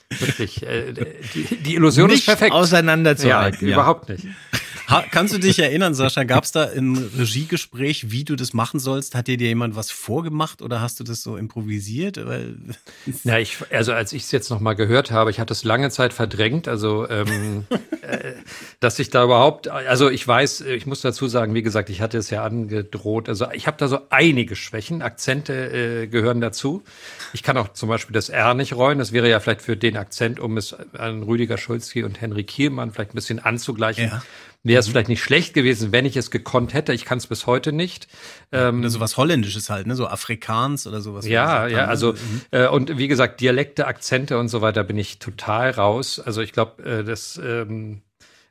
wirklich, äh, die, die Illusion Nicht ist perfekt. auseinanderzuhalten, Ja, ja. überhaupt nicht. Ha, kannst du dich erinnern, Sascha, gab es da ein Regiegespräch, wie du das machen sollst? Hat dir jemand was vorgemacht oder hast du das so improvisiert? Ja, ich, also als ich es jetzt noch mal gehört habe, ich hatte es lange Zeit verdrängt, also ähm, äh, dass ich da überhaupt, also ich weiß, ich muss dazu sagen, wie gesagt, ich hatte es ja angedroht, also ich habe da so einige Schwächen, Akzente äh, gehören dazu. Ich kann auch zum Beispiel das R nicht rollen, das wäre ja vielleicht für den Akzent, um es an Rüdiger Schulzki und Henry Kielmann vielleicht ein bisschen anzugleichen. Ja. Wäre es vielleicht nicht schlecht gewesen, wenn ich es gekonnt hätte. Ich kann es bis heute nicht. Ähm, Oder sowas Holländisches halt, ne? So Afrikaans oder sowas. ja, ja, also Mhm. äh, und wie gesagt, Dialekte, Akzente und so weiter bin ich total raus. Also ich glaube, äh, das ähm,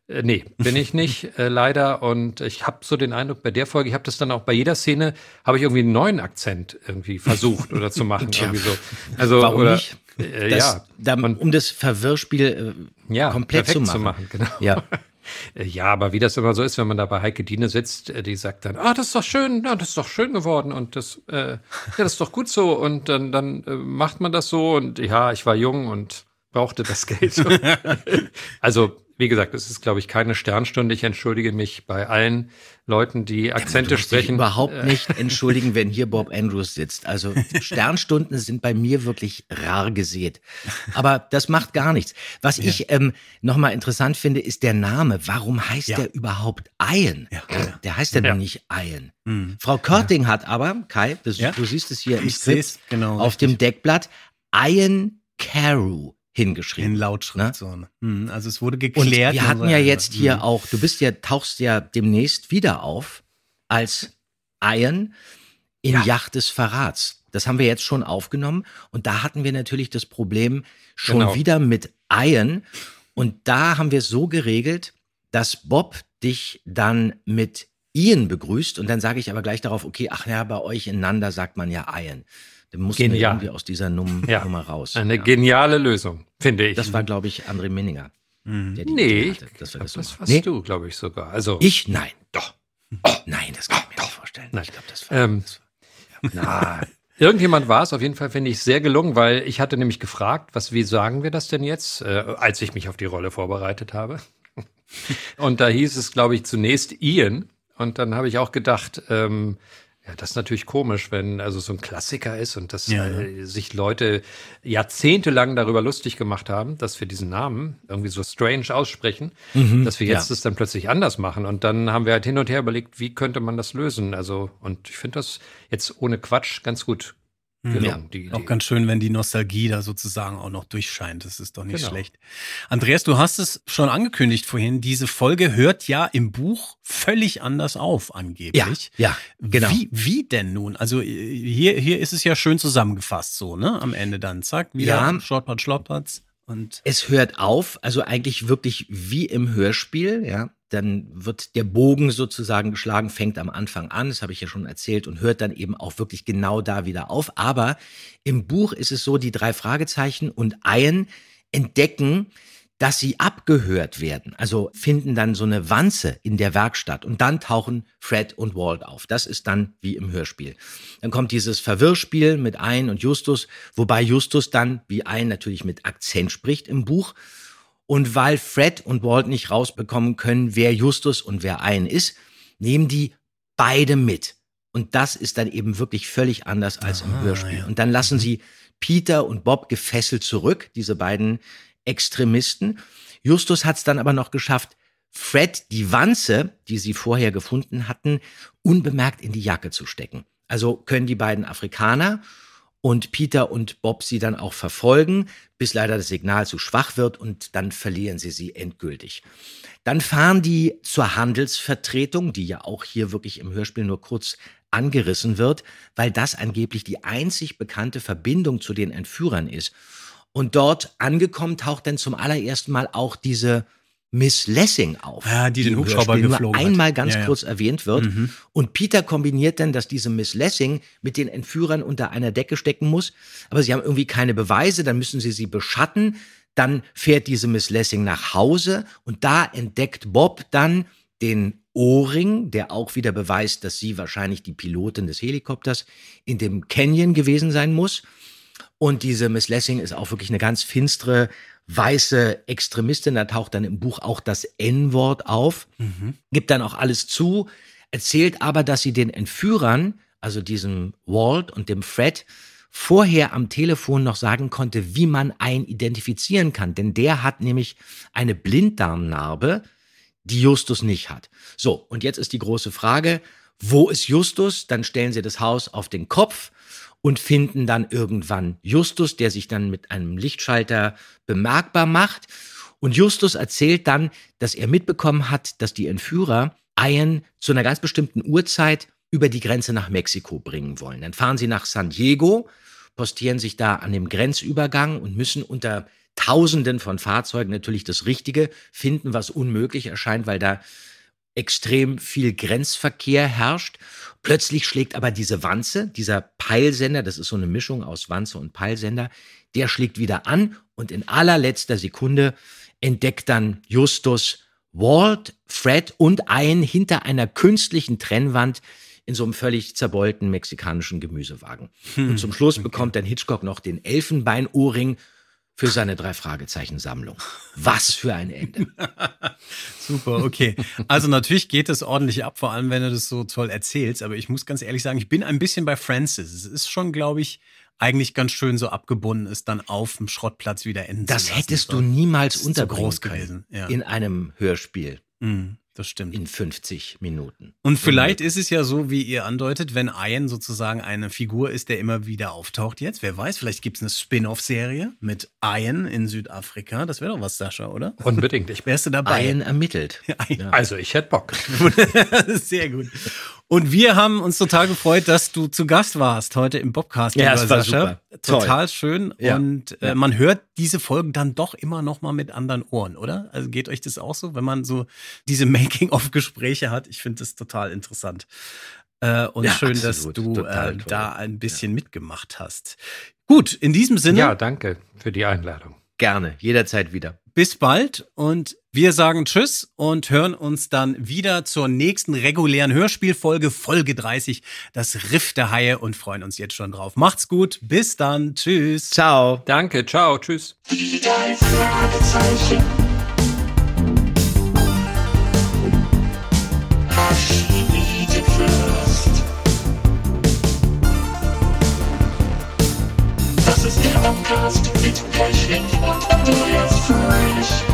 äh, nee, bin ich nicht, äh, leider. Und ich habe so den Eindruck bei der Folge, ich habe das dann auch bei jeder Szene, habe ich irgendwie einen neuen Akzent irgendwie versucht oder zu machen. Tja. irgendwie so. Also, Warum oder, nicht? Äh, Das, ja, da, um das Verwirrspiel äh, ja, komplett zu perfekt machen. genau. Ja. Äh, Ja, aber wie das immer so ist, wenn man da bei Heike Diene sitzt, äh, die sagt dann, ah, das ist doch schön, ja, das ist doch schön geworden und das, äh, ja, das ist doch gut so und dann, dann äh, macht man das so und ja, ich war jung und brauchte das Geld. also, wie gesagt, es ist, glaube ich, keine Sternstunde. Ich entschuldige mich bei allen Leuten, die Akzente Du musst dich sprechen. überhaupt Äh, nicht entschuldigen, wenn hier Bob Andrews sitzt. Also Sternstunden sind bei mir wirklich rar gesät. Aber das macht gar nichts. Was ich ähm, nochmal interessant finde, ist der Name. Warum heißt Ja. der überhaupt Ian? Der heißt ja, Ja. noch nicht Ian. Mhm. Frau Körting hat aber, Kai, das, Ja. du siehst es hier im Ich seh's, Skript, genau, auf dem Deckblatt, Ian Carew hingeschrieben. In Lautschrift so. ne? Mhm, Also es wurde Und geklärt. wir in hatten ja jetzt hier Mhm. auch, du bist ja, tauchst ja demnächst wieder auf als Iron in Yacht des Verrats. Das haben wir jetzt schon aufgenommen und da hatten wir natürlich das Problem schon Genau. wieder mit Iron und da haben wir es so geregelt, dass Bob dich dann mit Ian begrüßt und dann sage ich aber gleich darauf, okay, ach ja, bei euch ineinander sagt man ja Iron. Dann mussten wir Genial. irgendwie aus dieser Num Ja. Nummer raus. Eine geniale Lösung, finde ich. Das war, glaube ich, André Minninger. Mhm. Der die nee, hatte, wir das, das so das machen. warst Nee? du, glaube ich sogar. Also Ich? Nein. Doch. Nein, das kann ich mir nicht vorstellen. Nein. Ich glaube, das war. Ähm, Na, Irgendjemand war es, auf jeden Fall finde ich sehr gelungen, weil ich hatte nämlich gefragt, was, wie sagen wir das denn jetzt, äh, als ich mich auf die Rolle vorbereitet habe. Und da hieß es, glaube ich, zunächst Ian. Und dann habe ich auch gedacht, ähm, ja, das ist natürlich komisch, wenn also so ein Klassiker ist und dass Ja, äh, sich Leute jahrzehntelang darüber lustig gemacht haben, dass wir diesen Namen irgendwie so strange aussprechen, Mhm, dass wir jetzt ja. das dann plötzlich anders machen. Und dann haben wir halt hin und her überlegt, wie könnte man das lösen? Also, und ich finde das jetzt ohne Quatsch ganz gut gelungen, die Auch Idee. ganz schön, wenn die Nostalgie da sozusagen auch noch durchscheint. Das ist doch nicht Genau. schlecht. Andreas, du hast es schon angekündigt vorhin. Diese Folge hört ja im Buch völlig anders auf, angeblich. Ja, ja, genau. Wie, wie denn nun? Also äh, hier, hier ist es ja schön zusammengefasst so, ne? Am Ende dann. Zack, wieder Ja. Shortpart, Schlopperts. Und Es hört auf, also eigentlich wirklich wie im Hörspiel, ja. Dann wird der Bogen sozusagen geschlagen, fängt am Anfang an, das habe ich ja schon erzählt, und hört dann eben auch wirklich genau da wieder auf. Aber im Buch ist es so, die drei Fragezeichen und Ian entdecken, dass sie abgehört werden. Also finden dann so eine Wanze in der Werkstatt und dann tauchen Fred und Walt auf. Das ist dann wie im Hörspiel. Dann kommt dieses Verwirrspiel mit Ein und Justus, wobei Justus dann wie Ein natürlich mit Akzent spricht im Buch. Und weil Fred und Walt nicht rausbekommen können, wer Justus und wer Ein ist, nehmen die beide mit. Und das ist dann eben wirklich völlig anders als im Hörspiel. Und dann lassen sie Peter und Bob gefesselt zurück, diese beiden Extremisten. Justus hat es dann aber noch geschafft, Fred die Wanze, die sie vorher gefunden hatten, unbemerkt in die Jacke zu stecken. Also können die beiden Afrikaner und Peter und Bob sie dann auch verfolgen, bis leider das Signal zu schwach wird und dann verlieren sie sie endgültig. Dann fahren die zur Handelsvertretung, die ja auch hier wirklich im Hörspiel nur kurz angerissen wird, weil das angeblich die einzig bekannte Verbindung zu den Entführern ist. Und dort angekommen taucht dann zum allerersten Mal auch diese Miss Lessing auf. Ja, die den im Hubschrauber Hörspiel geflogen nur hat. einmal ganz Ja, ja. kurz erwähnt wird. Mhm. Und Peter kombiniert dann, dass diese Miss Lessing mit den Entführern unter einer Decke stecken muss. Aber sie haben irgendwie keine Beweise, dann müssen sie sie beschatten. Dann fährt diese Miss Lessing nach Hause und da entdeckt Bob dann den Ohrring, der auch wieder beweist, dass sie wahrscheinlich die Pilotin des Helikopters in dem Canyon gewesen sein muss. Und diese Miss Lessing ist auch wirklich eine ganz finstere, weiße Extremistin. Da taucht dann im Buch auch das N-Wort auf, gibt dann auch alles zu, erzählt aber, dass sie den Entführern, also diesem Walt und dem Fred, vorher am Telefon noch sagen konnte, wie man einen identifizieren kann. Denn der hat nämlich eine Blinddarmnarbe, die Justus nicht hat. So, und jetzt ist die große Frage, wo ist Justus? Dann stellen sie das Haus auf den Kopf und finden dann irgendwann Justus, der sich dann mit einem Lichtschalter bemerkbar macht. Und Justus erzählt dann, dass er mitbekommen hat, dass die Entführer Ian zu einer ganz bestimmten Uhrzeit über die Grenze nach Mexiko bringen wollen. Dann fahren sie nach San Diego, postieren sich da an dem Grenzübergang und müssen unter Tausenden von Fahrzeugen natürlich das Richtige finden, was unmöglich erscheint, weil da extrem viel Grenzverkehr herrscht. Plötzlich schlägt aber diese Wanze, dieser Peilsender, das ist so eine Mischung aus Wanze und Peilsender, der schlägt wieder an und in allerletzter Sekunde entdeckt dann Justus Walt, Fred und ein hinter einer künstlichen Trennwand in so einem völlig zerbeulten mexikanischen Gemüsewagen. Hm, und zum Schluss bekommt dann Hitchcock noch den Elfenbeinohrring für seine drei Fragezeichen Sammlung. Was für ein Ende. Super, okay. Also natürlich geht es ordentlich ab, vor allem wenn du das so toll erzählst. Aber ich muss ganz ehrlich sagen, ich bin ein bisschen bei Francis. Es ist schon, glaube ich, eigentlich ganz schön so abgebunden ist, dann auf dem Schrottplatz wieder enden Das hättest du niemals unterbringen können. Ja. in einem Hörspiel. Mhm, das stimmt. In 50 Minuten. Und vielleicht ist es ja so, wie ihr andeutet, wenn Ian sozusagen eine Figur ist, der immer wieder auftaucht jetzt. Wer weiß, vielleicht gibt es eine Spin-off-Serie mit Ian in Südafrika. Das wäre doch was, Sascha, oder? Unbedingt. Ich Wärst du dabei? Ian ermittelt. Also ich hätte Bock. Sehr gut. Und wir haben uns total gefreut, dass du zu Gast warst heute im Bobcast. Ja, es war Sascha. super. Toll. Total schön. Ja. Und äh, Ja. man hört diese Folgen dann doch immer noch mal mit anderen Ohren, oder? Also geht euch das auch so, wenn man so diese Making-of-Gespräche hat? Ich finde das total interessant. Äh, und Ja, schön, dass absolut. du Total äh, toll. da ein bisschen mitgemacht hast. Gut, in diesem Sinne. Ja, danke für die Einladung. Gerne, jederzeit wieder. Bis bald und wir sagen Tschüss und hören uns dann wieder zur nächsten regulären Hörspielfolge, Folge 30, das Riff der Haie und freuen uns jetzt schon drauf. Macht's gut, bis dann, tschüss. Ciao. Danke, ciao, tschüss. Die drei Fragezeichen. Hush, eat it first. Das ist der Podcast mit Pechling und Andreas Fröhlich.